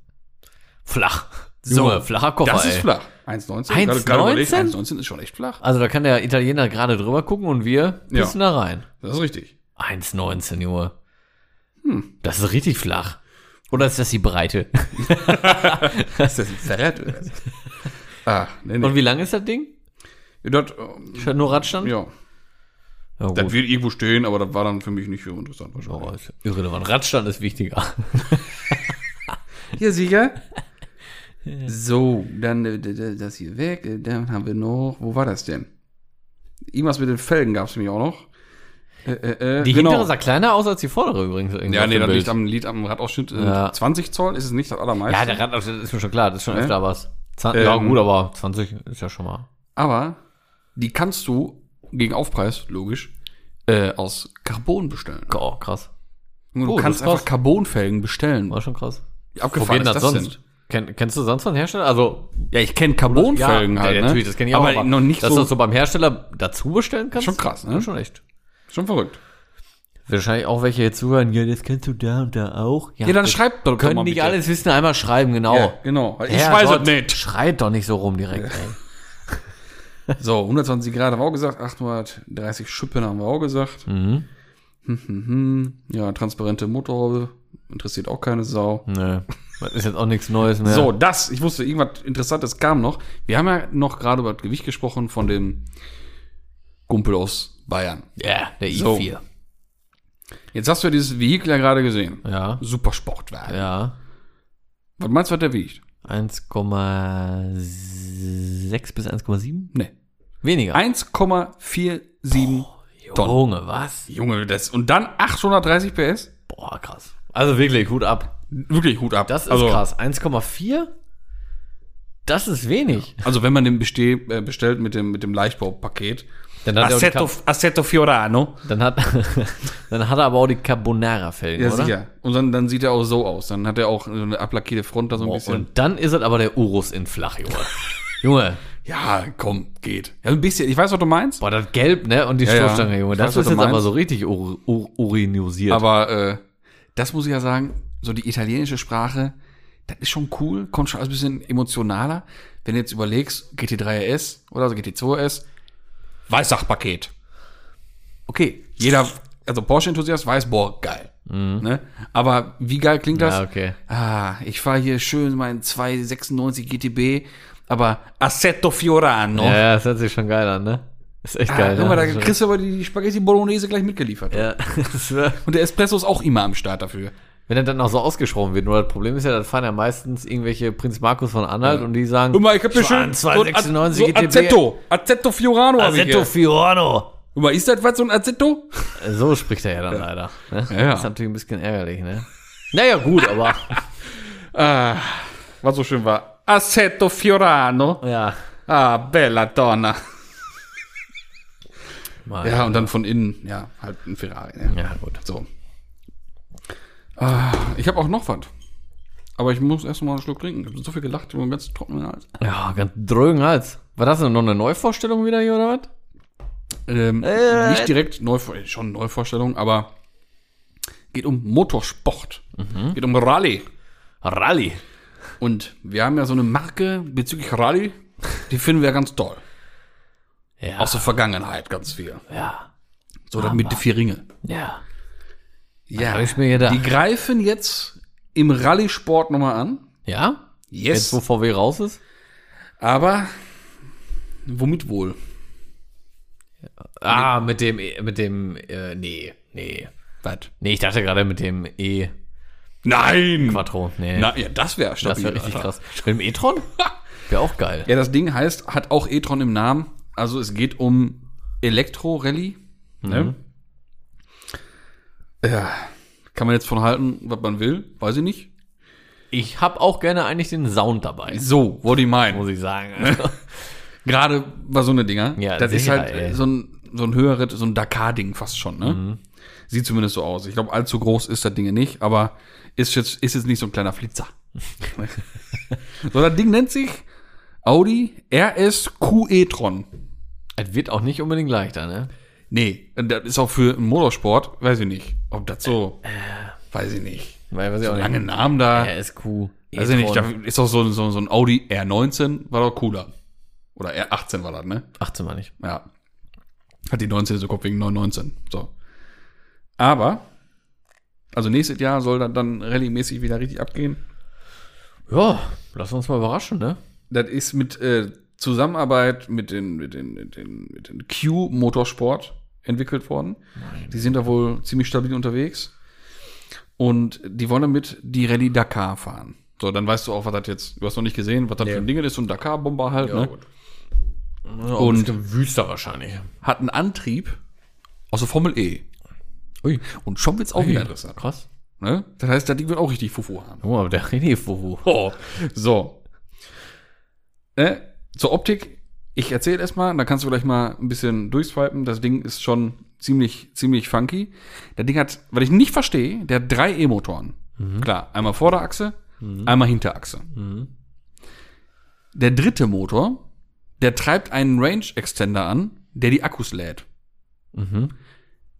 flach. Junge, flacher Koffer, Das ist ey. flach. 1,19. 1,19? Gerade- gerade überlegt, 1,19 ist schon echt flach. Also da kann der Italiener gerade drüber gucken und wir Ja. pissen da rein. Das ist richtig. 1,19, Junge. Hm. Das ist richtig flach. Oder ist das die Breite? Das ist ein Zerrett. ah, nee, nee. Und wie lang ist das Ding? Das, ähm, nur Radstand? ja, ja gut. das wird irgendwo stehen, aber das war dann für mich nicht so interessant wahrscheinlich. Oh, ist irrelevant. Radstand ist wichtiger. Hier, sicher. So, dann äh, das hier weg. äh, Dann haben wir noch, wo war das denn? Irgendwas mit den Felgen gab es nämlich auch noch. Äh, äh, äh, Die hintere sah kleiner aus als die vordere übrigens. Ja, nee, das liegt am, liegt am Radausschnitt. Äh, Ja. 20 Zoll ist es nicht das allermeiste. Ja, der Radausschnitt ist mir schon klar. Das ist schon Ja. öfter was. Zwan- ja, Ähm. gut, aber 20 ist ja schon mal. Aber die kannst du gegen Aufpreis, logisch, aus Carbon bestellen. Oh, krass. Und du Oh, kannst einfach Carbonfelgen bestellen. War schon krass. Abgefahren ist das das sonst? denn? Kenn, kennst du sonst von Hersteller? Also, Ja, ich kenne Carbonfelgen ja, halt, ja, ne? natürlich, das kenne ich auch. aber, noch nicht dass so, du das so beim Hersteller dazu bestellen kannst? Schon krass, ne? Ja, schon echt. schon verrückt. Wahrscheinlich auch welche jetzt zuhören, ja, das kennst du da und da auch. Ja, dann das schreibt doch Können mal nicht bitte. alles wissen, einmal schreiben, genau. Ja, genau. Ich Ja, weiß Gott, es nicht. Schreit doch nicht so rum direkt, ey. So, 120 Grad haben wir auch gesagt, 830 Schippen haben wir auch gesagt. Mhm. Hm, hm, hm. Ja, transparente Motorhaube, interessiert auch keine Sau. Nö. Das ist jetzt auch nichts Neues mehr. So, das, ich wusste, irgendwas Interessantes kam noch. Wir haben ja noch gerade über das Gewicht gesprochen von dem Gumpel aus Bayern. Ja, der So. i4. Jetzt hast du ja dieses Vehikel ja gerade gesehen. Ja. Supersportwagen. Ja. Was meinst du, was der wiegt? 1,6 bis 1,7? Nee. Weniger. 1,47 Tonnen. Junge, was? Junge, das, und dann 830 PS? Boah, krass. Also wirklich, Hut ab. Wirklich Hut ab. Das ist also, krass. 1,4? Das ist wenig. Also wenn man den besteh, äh, bestellt mit dem, mit dem Leichtbaupaket. Dann hat, er Assetto, Assetto Fiorano. dann, hat, dann hat er aber auch die Carbonara-Felgen, Ja, oder? sicher. Und dann, dann sieht er auch so aus. Dann hat er auch so eine ablackierte Front da so ein Boah, bisschen. und dann ist es aber der Urus in flach, Junge. Junge, Ja, komm, geht. Ja, ein bisschen. Ich weiß, was du meinst. boah, das Gelb, ne, und die Ja. Stoßstange, Junge, das weiß, ist jetzt aber meinst. so richtig ur, ur, urinosiert. Aber äh, das muss ich ja sagen, so die italienische Sprache, das ist schon cool, kommt schon alles ein bisschen emotionaler. Wenn du jetzt überlegst, GT3 RS oder so GT2 RS, Weißsachpaket. Okay, jeder, also Porsche-Enthusiast weiß, boah, geil. Ne? Aber wie geil klingt das? Mhm. ja, okay. Ah, ich fahre hier schön meinen 296 GTB, aber Assetto Fiorano. Ja, das hört sich schon geil an, ne? Ist echt Ah, geil. guck mal, da ne? kriegst du aber die, Spaghetti Bolognese gleich mitgeliefert. ja, Und der Espresso ist auch immer am Start dafür. Wenn er dann auch so ausgesprochen wird. Nur das Problem ist ja, das fahren ja meistens irgendwelche Prinz Markus von Anhalt Ja. und die sagen, mal, ich hab hier schön so ein 296 so Azzetto. Azzetto Fiorano Azzetto. Fiorano. Guck mal, ist das was, so ein Azzetto? So spricht er ja dann leider. Ne? Ja, ja. Das ist natürlich ein bisschen ärgerlich, ne? Naja, gut, aber Ah, was so schön war. Azzetto Fiorano. ja. Ah, bella donna. Mal, Ja, und dann von innen, ja, halt ein Ferrari. Ne? ja, gut. So. Ah, ich habe auch noch was. Aber ich muss erst mal einen Schluck trinken. Ich habe so viel gelacht, ich habe einen ganz trockenen Hals. Ja, ganz drögen Hals. War das denn noch eine Neuvorstellung wieder hier, oder was? Ähm, Äh. nicht direkt Neuvor schon Neuvorstellung, aber geht um Motorsport. Geht um Rallye. Rallye. Und wir haben ja so eine Marke bezüglich Rallye, die finden wir ganz toll. Ja. Aus der Vergangenheit ganz viel. ja. So das mit die vier Ringe. Ja. Ja. ich mir gedacht. Die greifen jetzt im Rallye-Sport nochmal an. Ja? Yes. Jetzt, wo VW raus ist? Aber womit wohl? Ah, mit dem, E- mit dem, äh, nee, nee. Was? Nee, ich dachte gerade mit dem E Nein! Quattro. Nee. Na, ja, das wäre das wäre richtig krass. Mit dem E-Tron? Wäre auch geil. Ja, das Ding heißt, hat auch e-tron im Namen. Also es geht um Elektro-Rallye. Ne? Ja, kann man jetzt von halten, was man will, weiß ich nicht. Ich habe auch gerne eigentlich den Sound dabei, So, wollte ich meinen. muss ich sagen. Also, Gerade bei so eine Dinger. Ja, das ist sicher, halt ey. so ein, so ein höheres, so ein Dakar-Ding fast schon, ne? Mhm. Sieht zumindest so aus. Ich glaube, allzu groß ist das Ding nicht, aber ist jetzt, ist jetzt nicht so ein kleiner Flitzer. so, das Ding nennt sich Audi RSQ e-tron. es wird auch nicht unbedingt leichter, ne? Nee, das ist auch für einen Motorsport, weiß ich nicht. Ob das so, weiß ich nicht. Weil, weiß ich So auch lange nicht. Namen da. RSQ. Weiß ich nicht, da ist auch so, so, so ein Audi R19, war doch cooler. Oder R18 war das, ne? 18 mal nicht. Ja. Hat die 19 so Kopf wegen 919. So. Aber, also nächstes Jahr soll das dann rallye-mäßig wieder richtig abgehen. Ja, lass uns mal überraschen, ne? Das ist mit äh, Zusammenarbeit mit den, mit den, mit den, mit den Q Motorsport entwickelt worden. Die sind da wohl ziemlich stabil unterwegs. Und die wollen damit die Rallye Dakar fahren. So, dann weißt du auch, was das jetzt, du hast noch nicht gesehen, was das Nee. für ein Ding ist, so ein Dakar-Bomber halt, ne? Ja, Und- wüster wahrscheinlich. Hat einen Antrieb aus der Formel E. Ui, Und schon wird's auch wieder interessant. krass. Ne? Das heißt, das Ding wird auch richtig Fufu haben. Oh, aber der René Fuhu. Oh, so. Äh, zur Optik, ich erzähle erstmal, dann kannst du gleich mal ein bisschen durchswipen. Das Ding ist schon ziemlich, ziemlich funky. Der Ding hat, weil ich nicht verstehe, der hat drei E-Motoren. Klar, einmal Vorderachse, einmal Hinterachse. Der dritte Motor, der treibt einen Range Extender an, der die Akkus lädt. Mhm.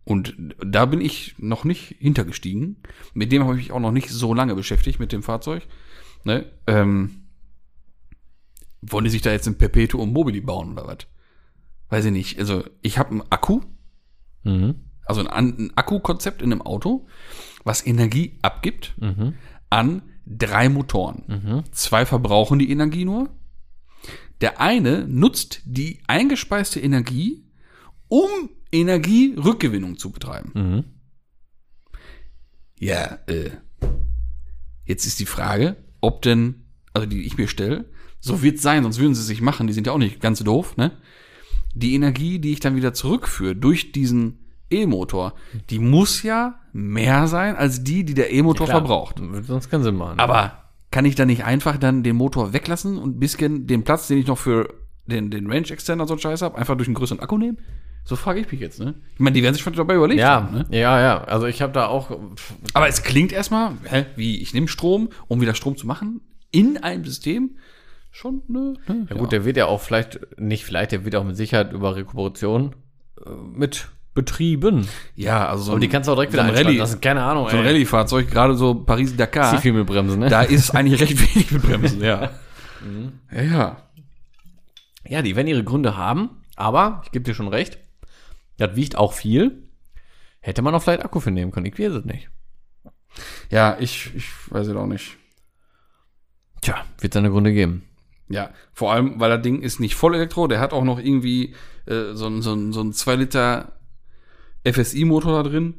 Und da bin ich noch nicht hintergestiegen. Mit dem habe ich mich auch noch nicht so lange beschäftigt, mit dem Fahrzeug. Ne? Ähm, wollen die sich da jetzt ein Perpetuum mobile bauen oder was? Weiß ich nicht. Also, ich habe einen Akku, Mhm. also ein, ein Akku-Konzept in einem Auto, was Energie abgibt Mhm. an drei Motoren. Mhm. Zwei verbrauchen die Energie nur. Der eine nutzt die eingespeiste Energie, um Energierückgewinnung zu betreiben. Mhm. Ja, äh, jetzt ist die Frage, ob denn, also die ich mir stelle, so wird sein, sonst würden sie es sich machen, die sind ja auch nicht ganz doof, ne? Die Energie, die ich dann wieder zurückführe durch diesen E-Motor, die muss ja mehr sein als die, die der E-Motor Klar, verbraucht. Wird sonst keinen Sinn machen. Aber kann ich da nicht einfach dann den Motor weglassen und ein bisschen den Platz, den ich noch für den, den Range Extender so einen Scheiß habe, einfach durch einen größeren Akku nehmen? So frage ich mich jetzt, ne? Ich meine, die werden sich schon dabei überlegt ja, haben, ne? ja, ja. Also ich habe da auch. Aber es klingt erstmal, hä, wie ich nehme Strom, um wieder Strom zu machen, in einem System. Schon, ne? ne Ja gut, der wird ja auch vielleicht, nicht vielleicht, der wird auch mit Sicherheit über Rekuperation äh, mit betrieben. ja, also so Aber die kannst du auch direkt wieder so ein einschalten Rallye, lassen. Keine Ahnung, so ein Rallye-Fahrzeug, gerade so Paris-Dakar, viel mit Bremsen, ne? da ist eigentlich recht wenig mit Bremsen, ja. Mhm. Ja, ja. Die werden ihre Gründe haben, aber ich gebe dir schon recht, das wiegt auch viel. Hätte man auch vielleicht Akku für nehmen können. Ich weiß es nicht. Ja, ich, ich weiß es auch nicht. Tja, wird seine Gründe geben. Ja, vor allem, weil das Ding ist nicht voll Elektro, der hat auch noch irgendwie äh, so, ein- so, ein- so ein 2 Liter FSI-Motor da drin.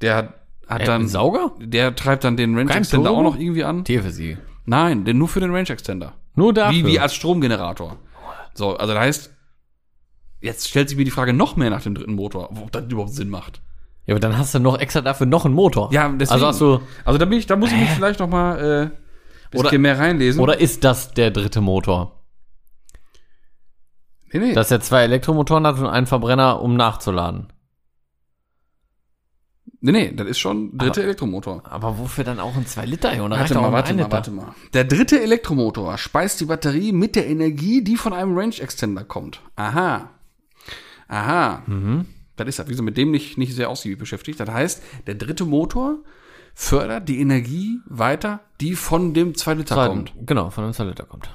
Der hat, hat Äh, dann. Sauger? Der treibt dann den Range Kein Extender Turbo? auch noch irgendwie an. TFSI. Nein, denn nur für den Range Extender. Nur dafür. Wie, wie als Stromgenerator. So, also das heißt, jetzt stellt sich mir die Frage noch mehr nach dem dritten Motor, ob das überhaupt Sinn macht. ja, aber dann hast du noch extra dafür noch einen Motor. Ja, deswegen. Also hast du, Also da bin ich, da muss ich mich vielleicht noch mal äh, bisschen Oder- mehr reinlesen. oder ist das der dritte Motor? nee, nee. Dass er zwei Elektromotoren hat und einen Verbrenner, um nachzuladen. nee, nee, das ist schon dritte Aber- Elektromotor. Aber wofür dann auch ein 2 Liter, Junge? Da reicht Warte mal, warte mal, warte mal. Der dritte Elektromotor speist die Batterie mit der Energie, die von einem Range Extender kommt. Aha. Aha. Mhm. Das ist ja, wie gesagt, mit dem nicht, nicht sehr ausgiebig beschäftigt. Das heißt, der dritte Motor fördert die Energie weiter, die von dem 2 Liter Zwei- kommt. Genau, von einem 2 Liter kommt.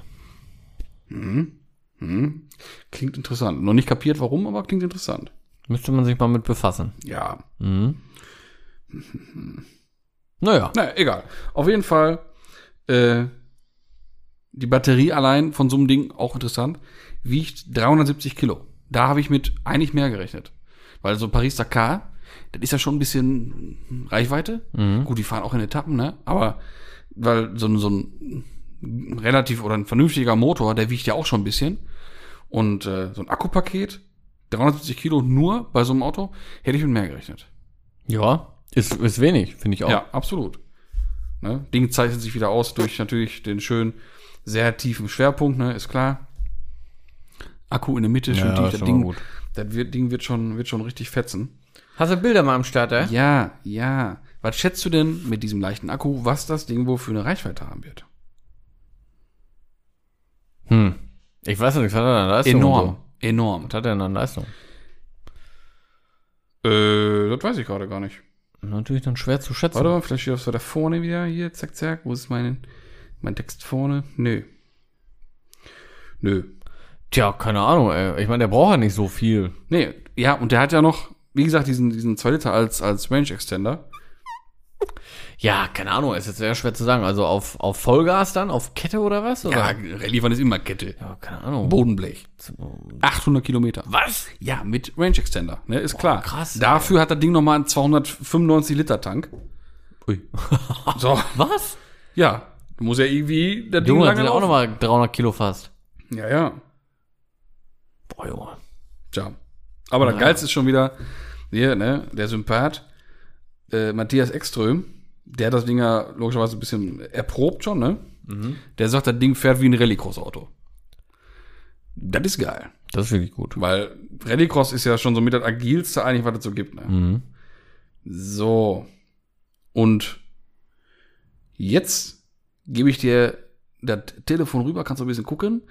Klingt interessant. Noch nicht kapiert, warum, aber klingt interessant. Müsste man sich mal mit befassen. Ja. Mhm. Naja. Na, egal. Auf jeden Fall, äh, die Batterie allein von so einem Ding, auch interessant, wiegt 370 Kilo. Da habe ich mit eigentlich mehr gerechnet. Weil so Paris-Dakar, das ist ja schon ein bisschen Reichweite. Gut, die fahren auch in Etappen, ne? Aber weil so, ein- so ein relativ oder ein vernünftiger Motor, der wiegt ja auch schon ein bisschen. Und äh, so ein Akkupaket, 370 Kilo nur bei so einem Auto, hätte ich mit mehr gerechnet. Ja, ist, ist wenig, finde ich auch. Ja, absolut. Ne? Ding zeichnet sich wieder aus durch natürlich den schönen, sehr tiefen Schwerpunkt, ne? ist klar. Akku in der Mitte, schön Ja, tief. Das Ding, das wird, Ding wird, schon, wird schon richtig fetzen. Hast du Bilder mal am Start, ey? Ja, ja. Was schätzt du denn mit diesem leichten Akku, was das Ding wohl für eine Reichweite haben wird? Hm. Ich weiß nicht, was hat er an Leistung? Enorm. Enorm. So? Was hat er denn an Leistung? Äh, das weiß ich gerade gar nicht. Natürlich dann schwer zu schätzen. Warte mal, vielleicht steht das da vorne wieder. Hier, zack, zack. Wo ist mein, mein Text vorne? Nö. Nö. Tja, keine Ahnung, ey. Ich meine, der braucht ja nicht so viel. Nee, ja, und der hat ja noch, wie gesagt, diesen, diesen 2 Liter als, als Range Extender. Ja, keine Ahnung, ist jetzt sehr schwer zu sagen. Also auf, auf Vollgas dann, auf Kette oder was? Oder? Rallye-Fahren ist immer Kette. ja keine Ahnung. Bodenblech. 800 Kilometer. Was? Ja, mit Range Extender, ne, ist klar. krass, ey. Dafür hat das Ding nochmal einen 295 Liter Tank. Ui. So, Was? ja, muss ja irgendwie das Ding Junge, hat lange auch nochmal 300 Kilo fast. Ja, ja, Boah, Junge. tja. Aber das Ja. Geilste ist schon wieder, hier, ne, der Sympath, äh, Matthias Ekström, der hat das Ding ja logischerweise ein bisschen erprobt schon, ne? Der sagt, das Ding fährt wie ein Rallycross-Auto. Das ist geil. Das ist wirklich gut. Weil Rallycross ist ja schon so mit das agilste eigentlich, was es so gibt. Ne? Mhm. So. Und jetzt gebe ich dir das Telefon rüber, kannst du ein bisschen gucken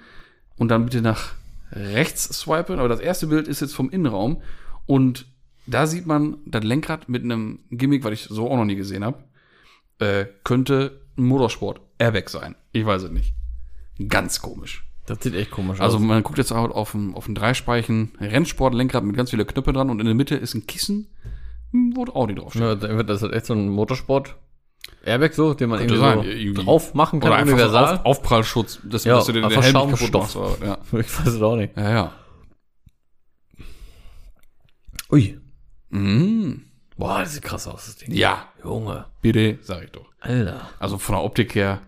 und dann bitte nach rechts swipen. Aber das erste Bild ist jetzt vom Innenraum und da sieht man das Lenkrad mit einem Gimmick, was ich so auch noch nie gesehen habe. Äh, könnte ein Motorsport Airbag sein. Ich weiß es nicht. Ganz komisch. Das sieht echt komisch Also aus. man guckt jetzt auch auf ein, auf ein Dreispeichen Rennsport-Lenkrad mit ganz viele Knöpfe dran und in der Mitte ist ein Kissen, wo Audi draufsteht. Ja, dann wird das halt echt so ein Motorsport Airbag so, den man Könnte irgendwie, so drauf machen kann, Oder einfach so auf, Aufprallschutz, dass, Ja, dass du den, den einfach Helm kaputt machst. Ja. Ich weiß es auch nicht. ja, ja. Ui. Mhm. Boah, das sieht krass aus, das Ding. Ja, Junge. bitte, sag ich doch. Alter. Also von der Optik her.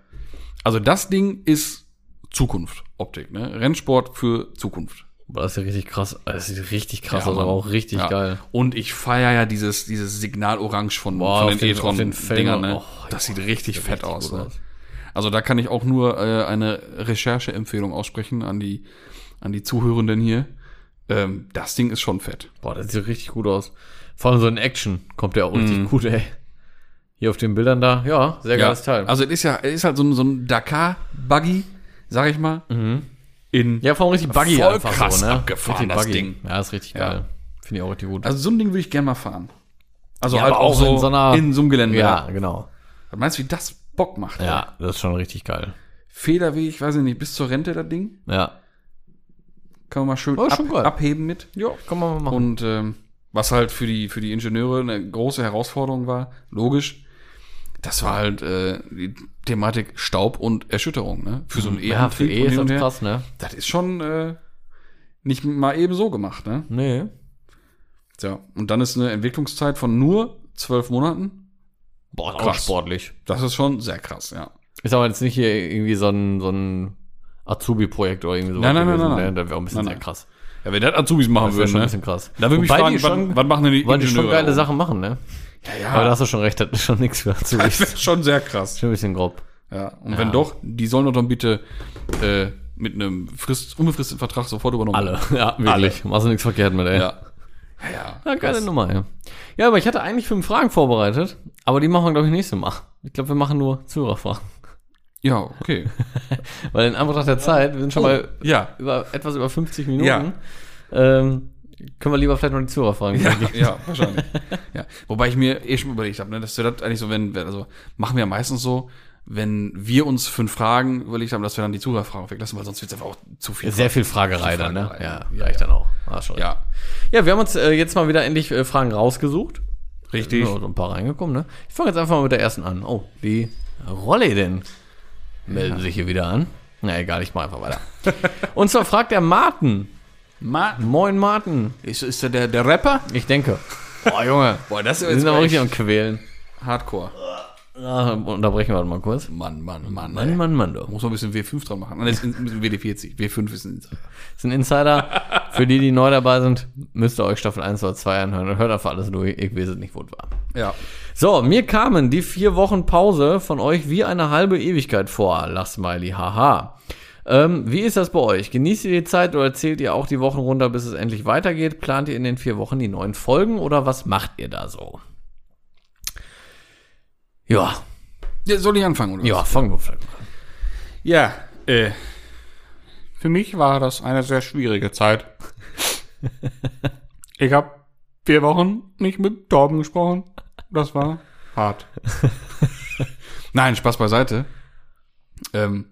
Also das Ding ist Zukunft, Optik, ne? Rennsport für Zukunft. Boah, das ist ja richtig krass. Das sieht richtig krass Ja, aus, aber auch richtig Ja. geil. Und ich feiere ja dieses, dieses Signal Orange von, Boah, von den E-Tron-Dingern, ne? Oh, das sieht richtig sieht fett richtig aus, ne? aus. Also da kann ich auch nur äh, eine Rechercheempfehlung aussprechen an die, an die Zuhörenden hier. Ähm, das Ding ist schon fett. Boah, das sieht richtig gut aus. Vor allem so in Action kommt der auch richtig Mhm. gut, ey. Hier auf den Bildern da, ja, sehr geiles Teil. Also es ist ja, es ist halt so ein, so ein Dakar-Buggy, sag ich mal. In, ja, vor allem richtig buggy Voll einfach krass so, ne? abgefahren, richtig das Ding. Ja, ist richtig Ja. geil. Finde ich auch richtig gut. also so ein Ding würde ich gerne mal fahren. Also Ja, halt auch so in so einer- in so einem Gelände. ja, genau. Was meinst du, wie das Bock macht? ey? Ja, das ist schon richtig geil. Federweg, weiß ich nicht, bis zur Rente das Ding. Ja. Kann man mal schön Oh, ab, abheben mit. Ja, kann man mal machen. Und ähm, was halt für die, für die Ingenieure eine große Herausforderung war, logisch, das war halt äh, die Thematik Staub und Erschütterung, ne? Für so einen Ja, für E und ist das her. krass, ne? Das ist schon äh, nicht mal eben so gemacht, ne? Nee. Ja. Und dann ist eine Entwicklungszeit von nur zwölf Monaten. Boah, auch Krass. sportlich. Das ist schon sehr krass, ja. Ist aber jetzt nicht hier irgendwie so ein, so ein Azubi-Projekt oder irgendwie so. Nein, nein, nein, nein, nein. Das wäre auch ein bisschen Nein, sehr nein. krass. Ja, wenn das Azubis machen Das wäre würden, schon ein ne? bisschen krass. Da würde mich fragen, schon- was machen denn die Weil die schon geile Sachen machen, ne? Ja, Aber da ja. hast du schon recht, das ist schon nichts für Das Azubis. ist schon sehr krass. schon ein bisschen grob. Ja. Und wenn doch, die sollen doch dann bitte äh, mit einem Frist, unbefristeten Vertrag sofort übernommen Alle. Ja, wirklich. Machst du nichts verkehrt mit, ey. Ja. Ja, ja. Ja, geile. Nummer, ja. Ja, aber ich hatte eigentlich fünf Fragen vorbereitet, aber die machen wir, glaube ich, nächstes Mal. Ich glaube, wir machen nur Zuhörerfragen. Ja, okay. Weil in Anbetracht der Zeit, wir sind schon mal ja. über, etwas über 50 Minuten. Ja. Ähm, können wir lieber vielleicht noch die Zuhörerfragen Ja, machen. ja, wahrscheinlich. ja. Wobei ich mir eh schon überlegt habe, ne, dass wir das eigentlich so, wenn, also machen wir ja meistens so, wenn wir uns fünf Fragen überlegt haben, dass wir dann die Zuhörerfragen weglassen, weil sonst wird es einfach auch zu viel. Sehr viel Fragerei dann, ne? Ja, Ja, reicht dann auch. Ah, schon. Ja, ja, wir haben uns äh, jetzt mal wieder endlich äh, Fragen rausgesucht. richtig. Ja, so ein paar reingekommen, ne? Ich fange jetzt einfach mal mit der ersten an. Oh, die Rolle denn melden sich hier wieder an. Na egal, ich mache einfach weiter. Und zwar fragt der Martin. Ma Moin Martin. ist, ist der, der der Rapper? Ich denke. Boah, Junge. Boah, das ist Wir sind aber richtig am Quälen. Hardcore. Ah, unterbrechen wir mal kurz. Mann, Mann, Mann. Mann, ey. Mann, Mann, du. Muss man ein bisschen W5 dran machen. Nein, das ist ein bisschen WD40. W5 ist ein Das ist ein Insider. Für die, die neu dabei sind, müsst ihr euch Staffel 1 oder 2 anhören und hört einfach alles durch. Ich weiß es nicht, wo es war. Ja. So, mir kamen die vier Wochen Pause von euch wie eine halbe Ewigkeit vor. Lach Smiley, haha. Ähm, wie ist das bei euch? Genießt ihr die Zeit oder zählt ihr auch die Wochen runter, bis es endlich weitergeht? Plant ihr in den vier Wochen die neuen Folgen oder was macht ihr da so? Ja, ja. Soll ich anfangen, oder? ja, fangen wir vielleicht mal an. Ja, äh, für mich war das eine sehr schwierige Zeit. ich habe vier Wochen nicht mit Torben gesprochen. Das war hart. Nein, Spaß beiseite. Ähm,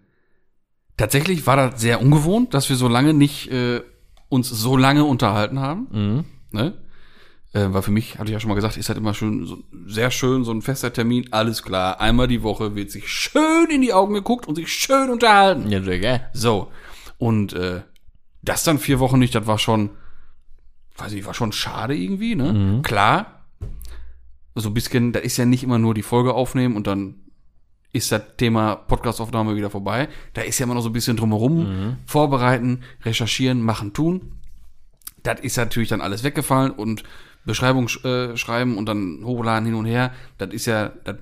tatsächlich war das sehr ungewohnt, dass wir so lange nicht äh, uns so lange unterhalten haben. Mhm. Ne? Äh, weil für mich, hatte ich ja schon mal gesagt, ist halt immer schön, so, sehr schön, so ein fester Termin, alles klar. Einmal die Woche wird sich schön in die Augen geguckt und sich schön unterhalten. Ja, geil. So. Und äh, das dann vier Wochen nicht, das war schon, weiß ich, war schon schade irgendwie, ne? Klar. So ein bisschen, da ist ja nicht immer nur die Folge aufnehmen und dann ist das Thema Podcastaufnahme wieder vorbei. Da ist ja immer noch so ein bisschen drumherum. Vorbereiten, recherchieren, machen, tun. Das ist natürlich dann alles weggefallen und Beschreibung sch- äh, schreiben und dann hochladen hin und her. Das ist ja, das,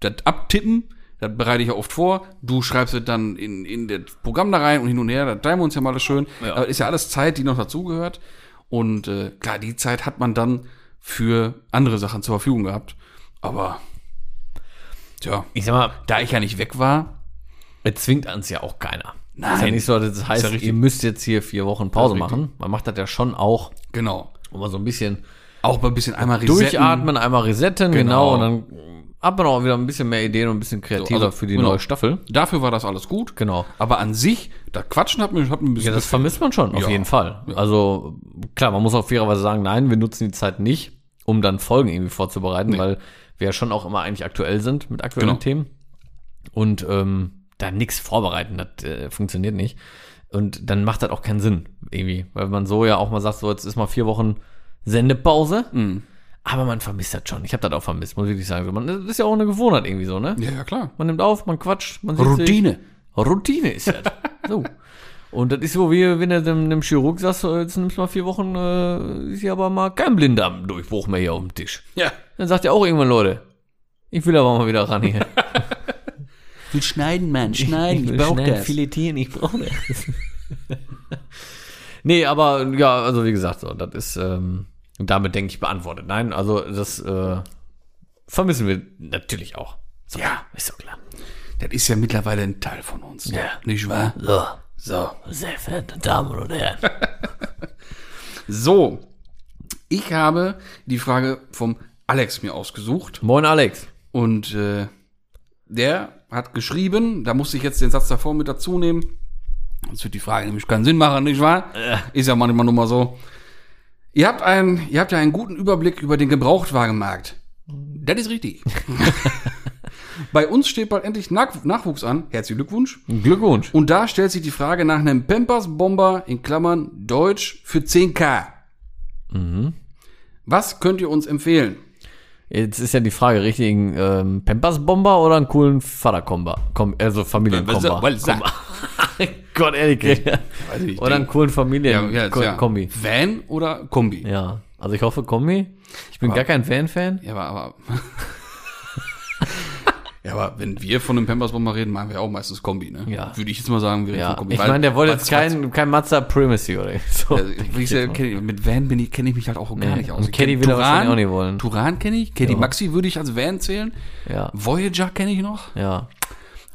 das Abtippen, das bereite ich ja oft vor. Du schreibst es dann in, in das Programm da rein und hin und her. Da teilen wir uns ja mal alles schön. Ja. Aber ist ja alles Zeit, die noch dazugehört. Und äh, klar, die Zeit hat man dann für andere Sachen zur Verfügung gehabt. Aber, tja, Ich sag mal, da ich ja nicht weg war, zwingt uns ja auch keiner. Nein. Ist ja nicht so, das heißt, ja richtig. ihr müsst jetzt hier vier Wochen Pause ist machen. Man macht das ja schon auch, genau. um mal so ein bisschen Auch mal ein bisschen einmal resetten. durchatmen, einmal resetten, genau, Genau. und dann hat man auch wieder ein bisschen mehr Ideen und ein bisschen kreativer So, also, für die genau. neue Staffel. Dafür war das alles gut. Genau. Aber an sich, das Quatschen hat mir, hat mir ein bisschen Ja, das vermisst man schon, auf Ja. jeden Fall. Also, klar, man muss auch fairerweise sagen, nein, wir nutzen die Zeit nicht, um dann Folgen irgendwie vorzubereiten, weil wir ja schon auch immer eigentlich aktuell sind mit aktuellen Genau. Themen. Und ähm, da nichts vorbereiten, das äh, funktioniert nicht. Und dann macht das auch keinen Sinn, irgendwie. Weil man so ja auch mal sagt, so jetzt ist mal vier Wochen Sendepause. Mhm. Aber man vermisst das schon. Ich habe das auch vermisst, muss ich wirklich sagen. Man, das ist ja auch eine Gewohnheit irgendwie so, ne? Ja, ja, klar. Man nimmt auf, man quatscht, man sieht sich. Routine. Routine ist das. so. Und das ist so, wie wenn du dem, dem Chirurg sagst, so, jetzt nimmst du mal vier Wochen, äh, ist hier aber mal kein Blinddarmdurchbruch mehr hier auf dem Tisch. Ja. Dann sagt er auch irgendwann, Leute, ich will aber mal wieder ran hier. will schneiden, Mann, ich will schnell filetieren, ich brauche das. nee, aber ja, also wie gesagt, so, das ist ähm, damit, denke ich, beantwortet. Nein, also das äh, vermissen wir natürlich auch. So, Ja. ist so klar. Das ist ja mittlerweile ein Teil von uns. Ja. Nicht wahr? So, So. sehr verehrte Damen und Herren. So. Ich habe die Frage vom Alex mir ausgesucht. Moin Alex. Und äh, der hat geschrieben, da musste ich jetzt den Satz davor mit dazu nehmen. Sonst wird die Frage nämlich keinen Sinn machen, nicht wahr? Ist ja manchmal nur mal so. Ihr habt, einen, ihr habt ja einen guten Überblick über den Gebrauchtwagenmarkt. Das ist richtig. Bei uns steht bald endlich Nach Nachwuchs an. Herzlichen Glückwunsch. Glückwunsch. Und da stellt sich die Frage nach einem Pampers Bomber in Klammern Deutsch für 10k. Mhm. Was könnt ihr uns empfehlen? Jetzt ist ja die Frage, richtigen ähm, Pampers-Bomber oder einen coolen Vaterkomber? Kom also Komber. Gott, ehrlich. Ich. Oder einen coolen ja, Familien ja, ja. Kombi. Van oder Kombi? Ja, also ich hoffe Kombi. Ich bin gar kein Van-Fan. Ja, aber, aber Ja, aber wenn wir von einem Pampers Bomber reden, machen wir auch meistens Kombi, ne? Ja. Würde ich jetzt mal sagen, wir reden Ja, von Kombi. ich meine, der wollte jetzt kein, kein Mazda Primacy oder so. Also, ich, ich, kenn mit Van bin ich, kenne ich mich halt auch gar Nee, nicht aus. und Caddy will er wahrscheinlich auch nicht wollen. Turan kenne ich, Caddy Ja. Maxi würde ich als Van zählen. Ja, Voyager kenne ich noch. ja.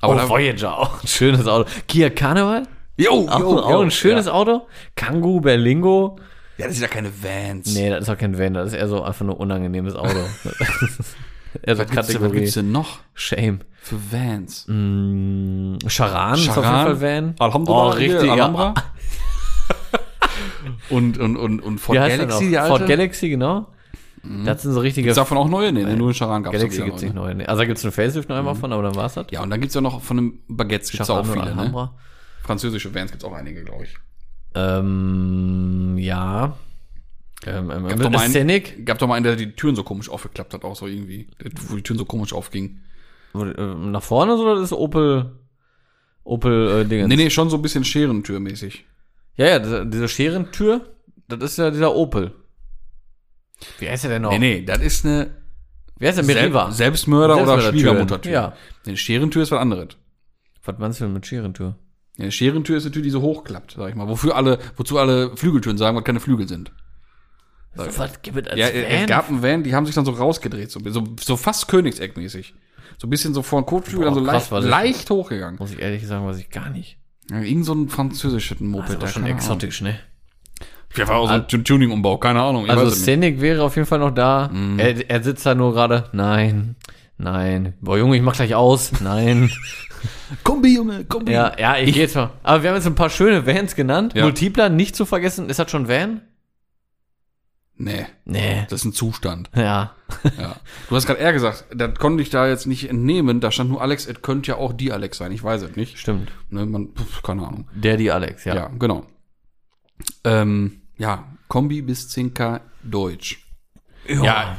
Aber oh, Voyager, auch ein schönes Auto. Kia Carnival, Jo, auch, jo, auch jo. ein schönes ja. Auto. Kangoo, Berlingo. Ja, das sind ja keine Vans. Nee, das ist auch kein Van, das ist eher so einfach nur unangenehmes Auto. eher so Was gibt's, denn, was Kategorie gibt's denn noch Shame. für Vans? Mm, Charan, ist auf jeden Charan. Fall Van. Alhamdulillah, Oh, richtig. Alhambra. und, und, und, und Ford Galaxy, die alte. Ford Galaxy, genau. Das sind so richtige Gibt's davon auch neue? Nee, nur in Charan gab's Galaxy doch wieder gibt's nicht neue, ne? neu. Nee. Also da gibt's einen Facelift noch einmal von, aber dann war's das. Ja, und dann gibt's ja noch von einem Baguettes gibt's Charan auch viele, ne? Alhambra. Französische Vans gibt's auch einige, glaube ich. Ähm, ja. Ähm, ähm, Gab doch, mal einen, gab doch mal einen, der die Türen so komisch aufgeklappt hat, auch so irgendwie. Wo die Türen so komisch aufgingen. äh, nach vorne so, oder das ist Opel, Opel, äh, Dingens? Nee, nee, schon so ein bisschen Scherentürmäßig. Ja, ja, diese, diese Scherentür, das ist ja dieser Opel. Wie heißt der denn noch? Nee, nee, das ist eine Wie heißt der? Sel Meriva. Selbstmörder oder Selbstmördertüren. Schwiegermuttertür. Ja. Eine Scherentür ist was anderes. Was meinst du denn mit Scherentür? Ja, Eine Scherentür ist eine Tür, die so hochklappt, sag ich mal. Wofür alle, wozu alle Flügeltüren sagen, weil keine Flügel sind. So, was gibt es als Ja, es Van? gab einen Van, die haben sich dann so rausgedreht, so, so, so fast Königseck-mäßig. So ein bisschen so vor den Kotflügel, dann so krass, leicht, ich- leicht hochgegangen. Muss ich ehrlich sagen, weiß ich gar nicht. Ja, irgend so ein französisches Moped. Das aber schon Ahnung. exotisch, ne? Ja, war auch so ein Tu- Tuning-Umbau, keine Ahnung. Ich Also es. Scenic wäre auf jeden Fall noch da. Mhm. Er, er sitzt da nur gerade. Nein, nein. Boah, Junge, ich mach gleich aus. Nein. Kombi, Junge, Kombi. ja, ja, ich geh jetzt mal. Aber wir haben jetzt ein paar schöne Vans genannt. Ja. Multipler nicht zu vergessen. Ist das schon Van? Nee, Nee. das ist ein Zustand. Ja. Ja. Du hast gerade eher gesagt, das konnte ich da jetzt nicht entnehmen. Da stand nur Alex, es könnte ja auch die Alex sein. Ich weiß es nicht. Stimmt. Ne, man, pf, keine Ahnung. Der, die Alex, ja. Ja, genau. Ähm, ja, Kombi bis 10k Deutsch. Ja. Ja, Da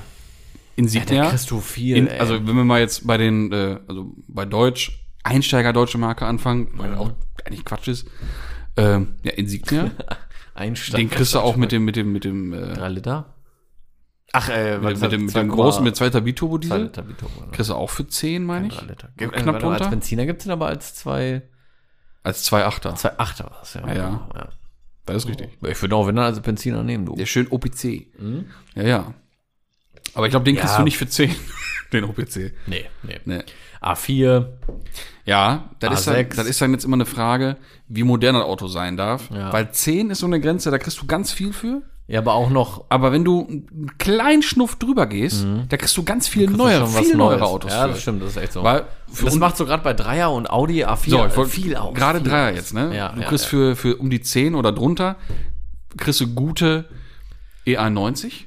Insignia. kriegst du viel. In, also wenn wir mal jetzt bei den, äh, also bei Deutsch, Einsteiger deutsche Marke anfangen, weil das auch eigentlich Quatsch ist. Ähm, ja, Insignia. Einsteiger. den kriegst du auch mit dem, mit dem, mit dem, äh, Drei Liter? Ach, äh, mit, dem- mit dem, mit dem großen, mit zweiter Biturbo Zwei Diesel. Liter Biturbo. ne? Kriegst du auch für 10, meine ich. Drei Liter. Knapp Knapp Als drunter. Benziner gibt's den aber als zwei, Als 2,8er. zwei Achter was, ja. Ja, ja. Das ist richtig. Ich würde auch, wenn dann als Benziner nehmen, du. Der schön OPC. Ja, ja. Aber ich glaube, den kriegst Ja. du nicht für 10. den OPC. Nee, nee. Nee. A4, Ja, das ist, dann, A6. das ist dann jetzt immer eine Frage, wie modern das Auto sein darf. Ja. Weil 10 ist so eine Grenze, da kriegst du ganz viel für. ja, aber auch noch Aber wenn du einen kleinen Schnuff drüber gehst, da kriegst du ganz viele neue, schon was viel neuere. Autos. Ja, für. das stimmt, das ist echt so. Weil das macht so gerade bei Dreier und Audi A4 so, ich wollt- viel aus. Gerade viel Dreier jetzt, ne? Ja, du ja, kriegst ja. Für, für um die 10 oder drunter, kriegst du gute E91.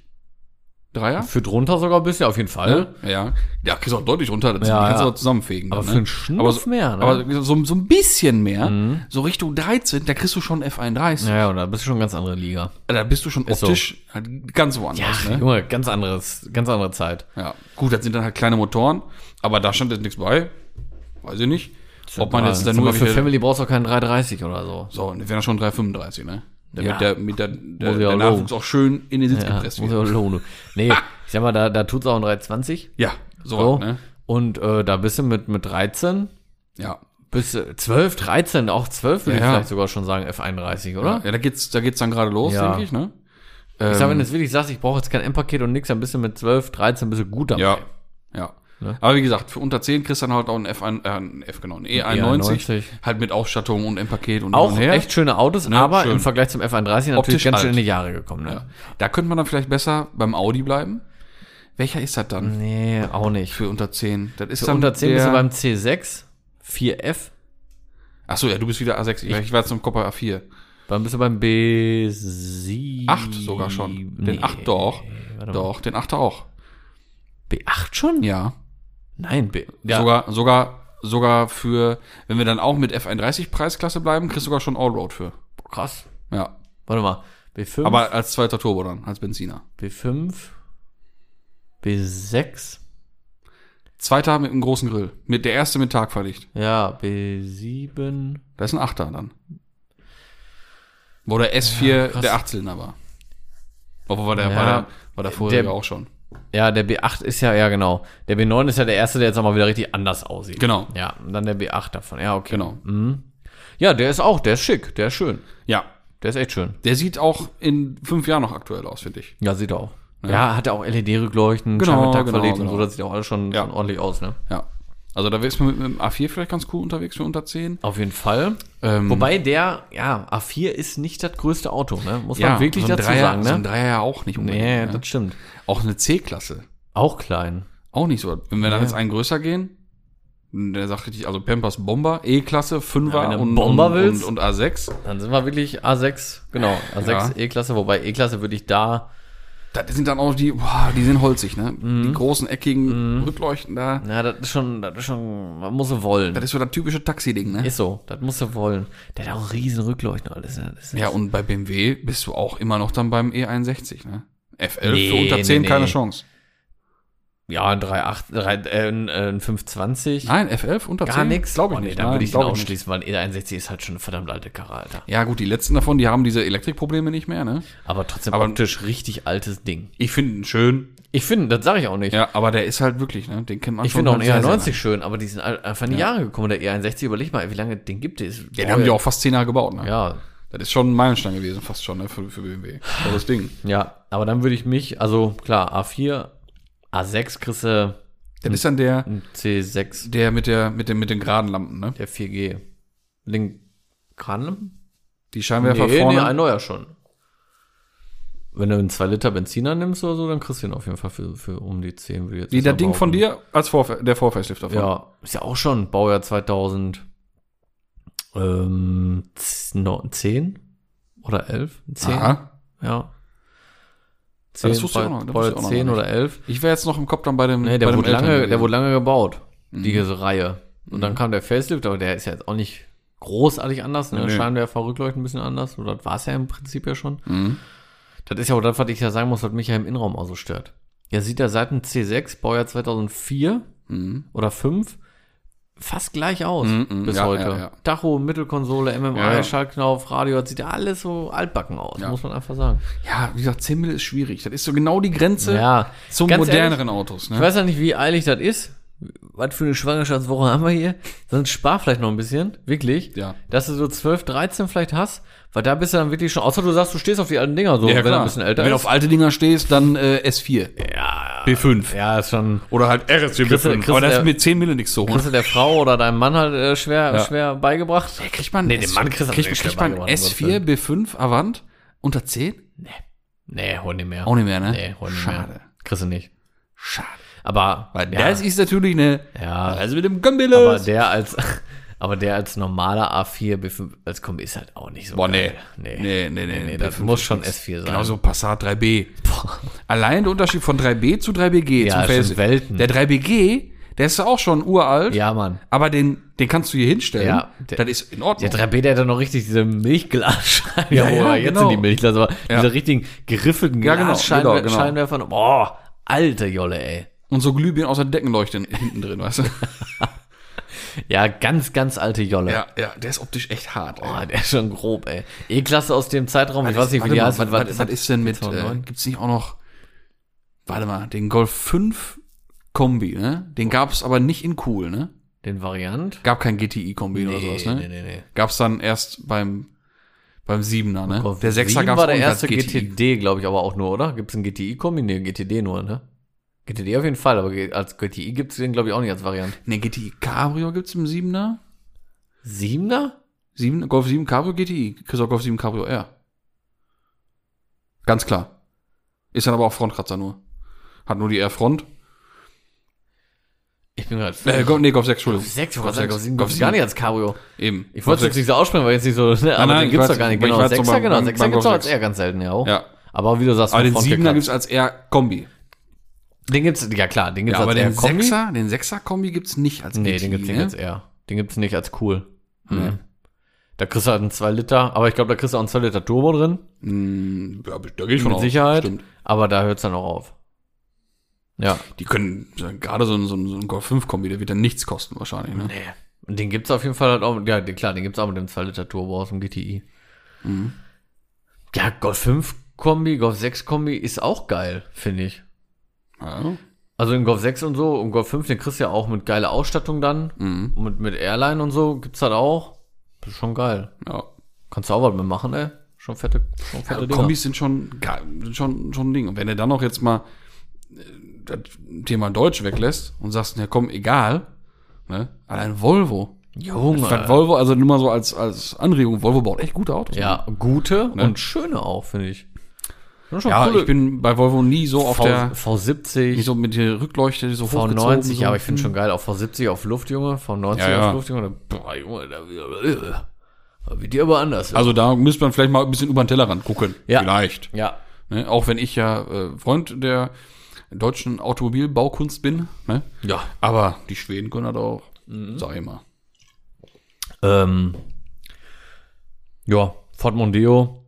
Dreier. Für drunter sogar ein bisschen, auf jeden Fall. Ne? Ja. Ja, kriegst du auch deutlich runter, das Ja, kannst du ja. auch zusammenfegen. Aber dann, für ne? einen Schnuff aber so, mehr, ne? Aber so, so ein bisschen mehr, so Richtung 13, da kriegst du schon F31. Ja, ja, und da bist du schon eine ganz andere Liga. Da bist du schon Ist so. optisch halt ganz woanders. ne? Junge, ganz anderes, ganz andere Zeit. Ja. Gut, das sind dann halt kleine Motoren, aber da stand jetzt nichts bei. Weiß ich nicht. Ob man jetzt dann nur für Family brauchst du auch keinen 330 oder so. So, und wäre schon 335, ne? Damit Ja. der, mit der, der, Muss der. Nachwuchs auch schön in den Sitz Ja, gepresst muss wird. ja lohnen. Nee, ich sag mal, da, da tut's auch ein 320. Ja, so, So. ne? Und äh, da bist du mit, mit 13 Ja. bis äh, 12, 13, auch 12 würde Ja, ich vielleicht sogar schon sagen, F31, oder? Ja, da geht's, da geht's dann gerade los, denke ich, ne? Ich sag, wenn Ähm, du jetzt wirklich sagst, ich brauche jetzt kein M-Paket und nix, dann bist du mit 12, 13 bist du gut dabei. Ja. Ja. Ne? Aber wie gesagt, für unter 10 kriegst du dann halt auch ein F1, äh, ein F genau, ein E91, E91. halt mit Ausstattung und M-Paket und Auch und her. echt schöne Autos, Ne, aber schön. im Vergleich zum F31 natürlich Optisch ganz schön alt. in die Jahre gekommen. Ne? Ja. Da könnte man dann vielleicht besser beim Audi bleiben. Welcher ist das dann Nee, auch nicht. für unter 10? Das ist Für dann unter 10 der, bist du beim C6, 4F, Ach so, ja, du bist wieder A6. Ich, ich war jetzt im Kopf A4. dann bist du beim B7. 8 sogar schon. Den 8 doch. Warte mal. Doch, den 8er auch. B8 schon? Ja. Nein, B, ja, Sogar, sogar, sogar für, wenn wir dann auch mit F31 Preisklasse bleiben, kriegst du sogar schon Allroad für. krass. Ja. Warte mal. B5, Aber als zweiter Turbo dann, als Benziner. B5, B6, Zweiter mit einem großen Grill. Mit der erste mit Tagverlicht. ja, B7, Das ist ein Achter dann. Wo der S4 krass. der Achtzylinder war. Obwohl war der, Ja, war der, war der vorherige der- auch schon. Ja, der B8 ist ja, ja genau. Der B9 ist ja der erste, der jetzt auch mal wieder richtig anders aussieht. Genau. Ja, und dann der B8 davon. Ja, okay. Genau. Ja, der ist auch, der ist schick, der ist schön. Ja. Der ist echt schön. Der sieht auch in fünf Jahren noch aktuell aus, finde ich. Ja, sieht er auch. Ja, hat er auch LED-Rückleuchten, Genau, genau, verlegt und genau. so, das sieht auch alles schon, Ja. schon ordentlich aus, ne? Ja. Also da ist man mit einem A4 vielleicht ganz cool unterwegs für unter 10. Auf jeden Fall. Ähm, Wobei der, ja, A4 ist nicht das größte Auto, ne? Muss ja, man wirklich so dazu Dreier, sagen, So ein ne? Dreier ja auch nicht unbedingt. Nee, ne? das stimmt. Auch eine C-Klasse. Auch klein. Auch nicht so. Wenn wir dann Ja. jetzt einen größer gehen, der sagt richtig, also Pampers Bomber, E-Klasse, 5er Ja, du und, Bomber und, willst. und, und A6. Dann sind wir wirklich A6, genau, A6 Ja. E-Klasse, wobei E-Klasse würde ich da, Das sind dann auch die, boah, die sind holzig, ne? Mhm. Die großen, eckigen Rückleuchten da. na, das ist schon, das ist schon, man muss sie wollen. Das ist so das typische Taxi-Ding, ne? Ist so, das musst du wollen. Der hat auch riesen Rückleuchten alles. ne? Das ist Ja, und bei BMW bist du auch immer noch dann beim E61, ne? F11 Nee, für unter nee, 10 keine nee. Chance. Ja, ein 3,8, drei- äh, ein, äh, ein 520. Nein, F11 unter 10? Gar nichts. Glaube ich Oh, nee, nicht. Dann Nein, würde ich den ausschließen, weil ein E61 ist halt schon eine verdammt alte Karre, Alter. Ja, gut, die letzten davon, die haben diese Elektrikprobleme nicht mehr, ne? Aber trotzdem Aber- optisch richtig altes Ding. Ich finde ihn schön. Ich finde, das sage ich auch nicht. Ja, aber der ist halt wirklich, ne? Den kennt man ich finde auch einen sehr, sehr E90 schön, aber die sind einfach in die Jahre gekommen. Der E61, überleg mal, wie lange den gibt es. Ja, den haben die auch fast 10 Jahre gebaut, ne? Ja, Das ist schon ein Meilenstein gewesen, fast schon, ne? Für, für BMW. Tolles Ding. ja. Aber dann würde ich mich, also klar, A4, A6 kriegst du Das ist dann der, ein C6, der mit der, mit den, mit den geraden Lampen, ne? der 4G. Link, Kran? Die Scheinwerfer Nee, vorne. nee, ein neuer schon. Wenn du einen 2 Liter Benziner nimmst oder so, dann kriegst du ihn auf jeden Fall für, für um die 10. Würde jetzt Wie das Ding von dir als Vorf der Vorfacelift davon. Ja, ist ja auch schon Baujahr 2000. Ähm, z- no- 10 oder 11? 10? Aha. Ja. Das wusste ich auch noch, das auch noch 10 nicht. oder 11. Ich wäre jetzt noch im Kopf dann bei dem. Nee, der wurde, lange, der wurde lange gebaut. Mhm. Diese Reihe. Und dann kam der Facelift, aber der ist ja jetzt auch nicht großartig anders. Ne? Nee. Scheinwerfer, Rückleuchten ein bisschen anders. Oder das war es ja im Prinzip ja schon. Mhm. Das ist ja auch das, was ich ja sagen muss, was mich ja im Innenraum auch so stört. Ja, sieht der seit dem C6, Baujahr 2004 Mhm. oder 5, fast gleich aus Mhm, mhm, bis ja, heute. ja, ja. Tacho, Mittelkonsole, ja. Schaltknauf, Radio, das sieht ja alles so altbacken aus, muss man einfach sagen. Ja, wie gesagt, 10 Mil ist schwierig. Das ist so genau die Grenze Ja, zum moderneren ehrlich, Autos, Ich ne? weiß ja nicht, wie eilig das ist. Was für eine Schwangerschaftswoche haben wir hier? Sonst spar vielleicht noch ein bisschen, wirklich. Ja. Dass du so 12, 13 vielleicht hast, weil da bist du dann wirklich schon, außer du sagst, du stehst auf die alten Dinger so, wenn er ein bisschen älter Wenn du auf alte Dinger stehst, dann äh, S4. ja, B5. ja, ist schon, Oder halt RSC Kriegst du- B5. kriegst Aber du da ist mit 10 Mille nichts zu holen. kriegst du der Frau oder deinem Mann halt äh, schwer, Ja. schwer beigebracht? Kriegt man, Nee, dem Mann kriegst du kriegt, kriegt man beigebracht, S4, B5 Avant unter 10? Nee, hol nicht mehr. Auch nicht mehr, ne? Nee, hol nicht Schade. mehr. Kriegst du nicht. Schade. Aber, Weil ja, das ist natürlich eine. ja, Also mit dem aber Gambele. der als, aber der als normaler A4 B5 als Kombi ist halt auch nicht so Boah, nee. Nee. Nee, nee, nee. Nee, das B5 muss schon nix. S4 sein. Genauso Passat 3B. Allein der Unterschied von 3B zu 3BG Ja, zum Facelift. Welten. Der 3BG, der ist ja auch schon uralt. Ja, Mann. Aber den, den kannst du hier hinstellen. Ja, der- das ist in Ordnung. Der 3B, der hat dann noch richtig diese Milchglasscheinwerfer. Ja, ja, jetzt genau. sind die Milchglas, aber Ja. diese richtigen geriffelten Ja, genau, genau, genau. Boah, alte Jolle, ey. Und so Glühbirnen aus der Deckenleuchte hinten drin, weißt du? Ja, ganz, ganz alte Jolle. Ja, ja, der ist optisch echt hart. Boah, der ist schon grob, ey. E-Klasse aus dem Zeitraum, ich weiß nicht, wie die heißt. Was, was, was, ist denn mit, äh, 2009? gibt's nicht auch noch, warte mal, den Golf 5 Kombi, ne? Den gab's aber nicht in cool, ne? Den Variant? Gab kein GTI-Kombi oder sowas, ne? nee, nee, nee. Gab's dann erst beim, beim 7er, ne? Golf der 6er 7 gab's war der erste GTD, glaube ich, aber auch nur, oder? Gibt es einen GTI-Kombi? Nee, GTD nur, ne? GTD auf jeden Fall, aber als GTI gibt es den, glaube ich, auch nicht als Variante. Ne, GTI Cabrio gibt's im 7er? Siebener? 7, Golf 7 Cabrio GTI. Kriegst auch Golf 7 Cabrio R. Ganz klar. Ist dann aber auch Frontkratzer nur. Hat nur die R-Front. Ich bin gerade Äh, Golf, nee, Golf 6, Entschuldigung. Golf wollte sagen, sechs. Golf sieben Golf gibt's gar sieben. nicht als Cabrio. Eben. Ich wollte es jetzt nicht so aussprechen, weil jetzt nicht so, ne, aber nein, den gibt's weiß- doch gar nicht. ich Genau, weiß so Sechser, beim- genau. beim- Sechser beim gibt's auch Golf als. R ganz selten, ja auch. Ja. Aber wie du sagst, Aber den Front 7er geklappt. gibt's als R-Kombi. Den gibt's, ja klar, den gibt's Ja, aber den R-Kombi. Sechser, den Sechser-Kombi gibt's nicht als Nee, GTI, den gibt's nicht ne? als R. Den gibt's nicht als cool. Nee. Mhm. Da kriegst du halt einen 2 Liter, aber ich glaube, da kriegst du auch einen 2 Liter Turbo drin. Mm, Ja, da gehe ich von Mit aus. Sicherheit. Stimmt. Aber da hört's dann auch auf. Ja. Die können, gerade so ein, so ein, so ein Golf 5 Kombi, der wird dann nichts kosten wahrscheinlich, ne? Nee. Und den gibt's auf jeden Fall halt auch, ja, den, klar, den gibt's auch mit dem 2 Liter Turbo aus dem GTI. Mhm. Ja, Golf 5 Kombi, Golf 6 Kombi ist auch geil, finde ich. Ja. Also in Golf 6 und so, und Golf 5, den kriegst du ja auch mit geiler Ausstattung dann. Mhm. Und mit, mit Airline und so gibt's halt auch. Das ist schon geil. ja. Kannst du auch was mitmachen, ey. Schon fette, schon fette Ja, Dinger. Kombis sind schon, schon, schon ein Ding. Und wenn du dann noch jetzt mal äh, das Thema Deutsch weglässt und sagst, ja komm, egal, ne? Allein Volvo. Junge. Statt Volvo, also nur mal so als, als Anregung, Volvo baut echt gute Autos. Ja, gute Ne? und schöne auch, finde ich. Ja, coole ich bin bei Volvo nie so auf v, der, V70, nicht so mit der Rückleuchte, die so hochgezogen. V90, so. ja, aber ich finde schon geil, auch V70 auf Luft, Junge, V90 Ja, ja. auf Luft, Junge, boah, Junge, da, wird die aber anders. Also da müsste man vielleicht mal ein bisschen über den Tellerrand gucken. Ja. Vielleicht. ja, Ne? Auch wenn ich ja äh, Freund der deutschen Automobilbaukunst bin. Ne? ja. Aber die Schweden können das auch. Mhm. Sag ich mal. Ähm, ja, Ford Mondeo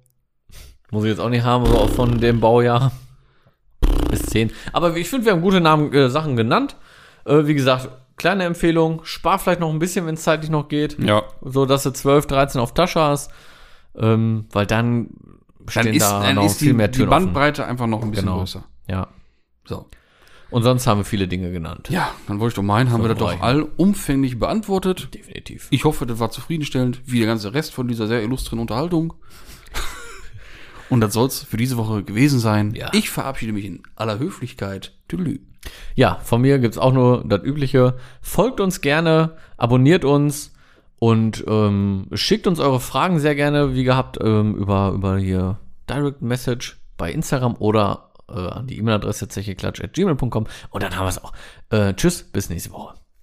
muss ich jetzt auch nicht haben, aber auch von dem Baujahr bis 10. Aber ich finde, wir haben gute Namen, äh, Sachen genannt. Äh, wie gesagt, kleine Empfehlung, spar vielleicht noch ein bisschen, wenn es zeitlich noch geht. Ja. so dass du 12, 13 auf Tasche hast, ähm, weil dann Dann stehen ist, da dann noch ist viel die, mehr die Türen offen. Bandbreite einfach noch ein bisschen Genau. größer. Ja. So. Und sonst haben wir viele Dinge genannt. Ja, dann wollte ich doch meinen, haben wir das doch reichen. allumfänglich beantwortet. Definitiv. Ich hoffe, das war zufriedenstellend, wie der ganze Rest von dieser sehr illustren Unterhaltung. Und das soll's für diese Woche gewesen sein. Ja. Ich verabschiede mich in aller Höflichkeit. Tüdelü. Ja, von mir gibt's auch nur das Übliche. Folgt uns gerne, abonniert uns und ähm, schickt uns eure Fragen sehr gerne, wie gehabt, ähm, über, über hier Direct Message bei Instagram oder äh, an die E-Mail-Adresse zecheklatsch.gmail.com und dann haben wir es auch. Äh, tschüss, bis nächste Woche.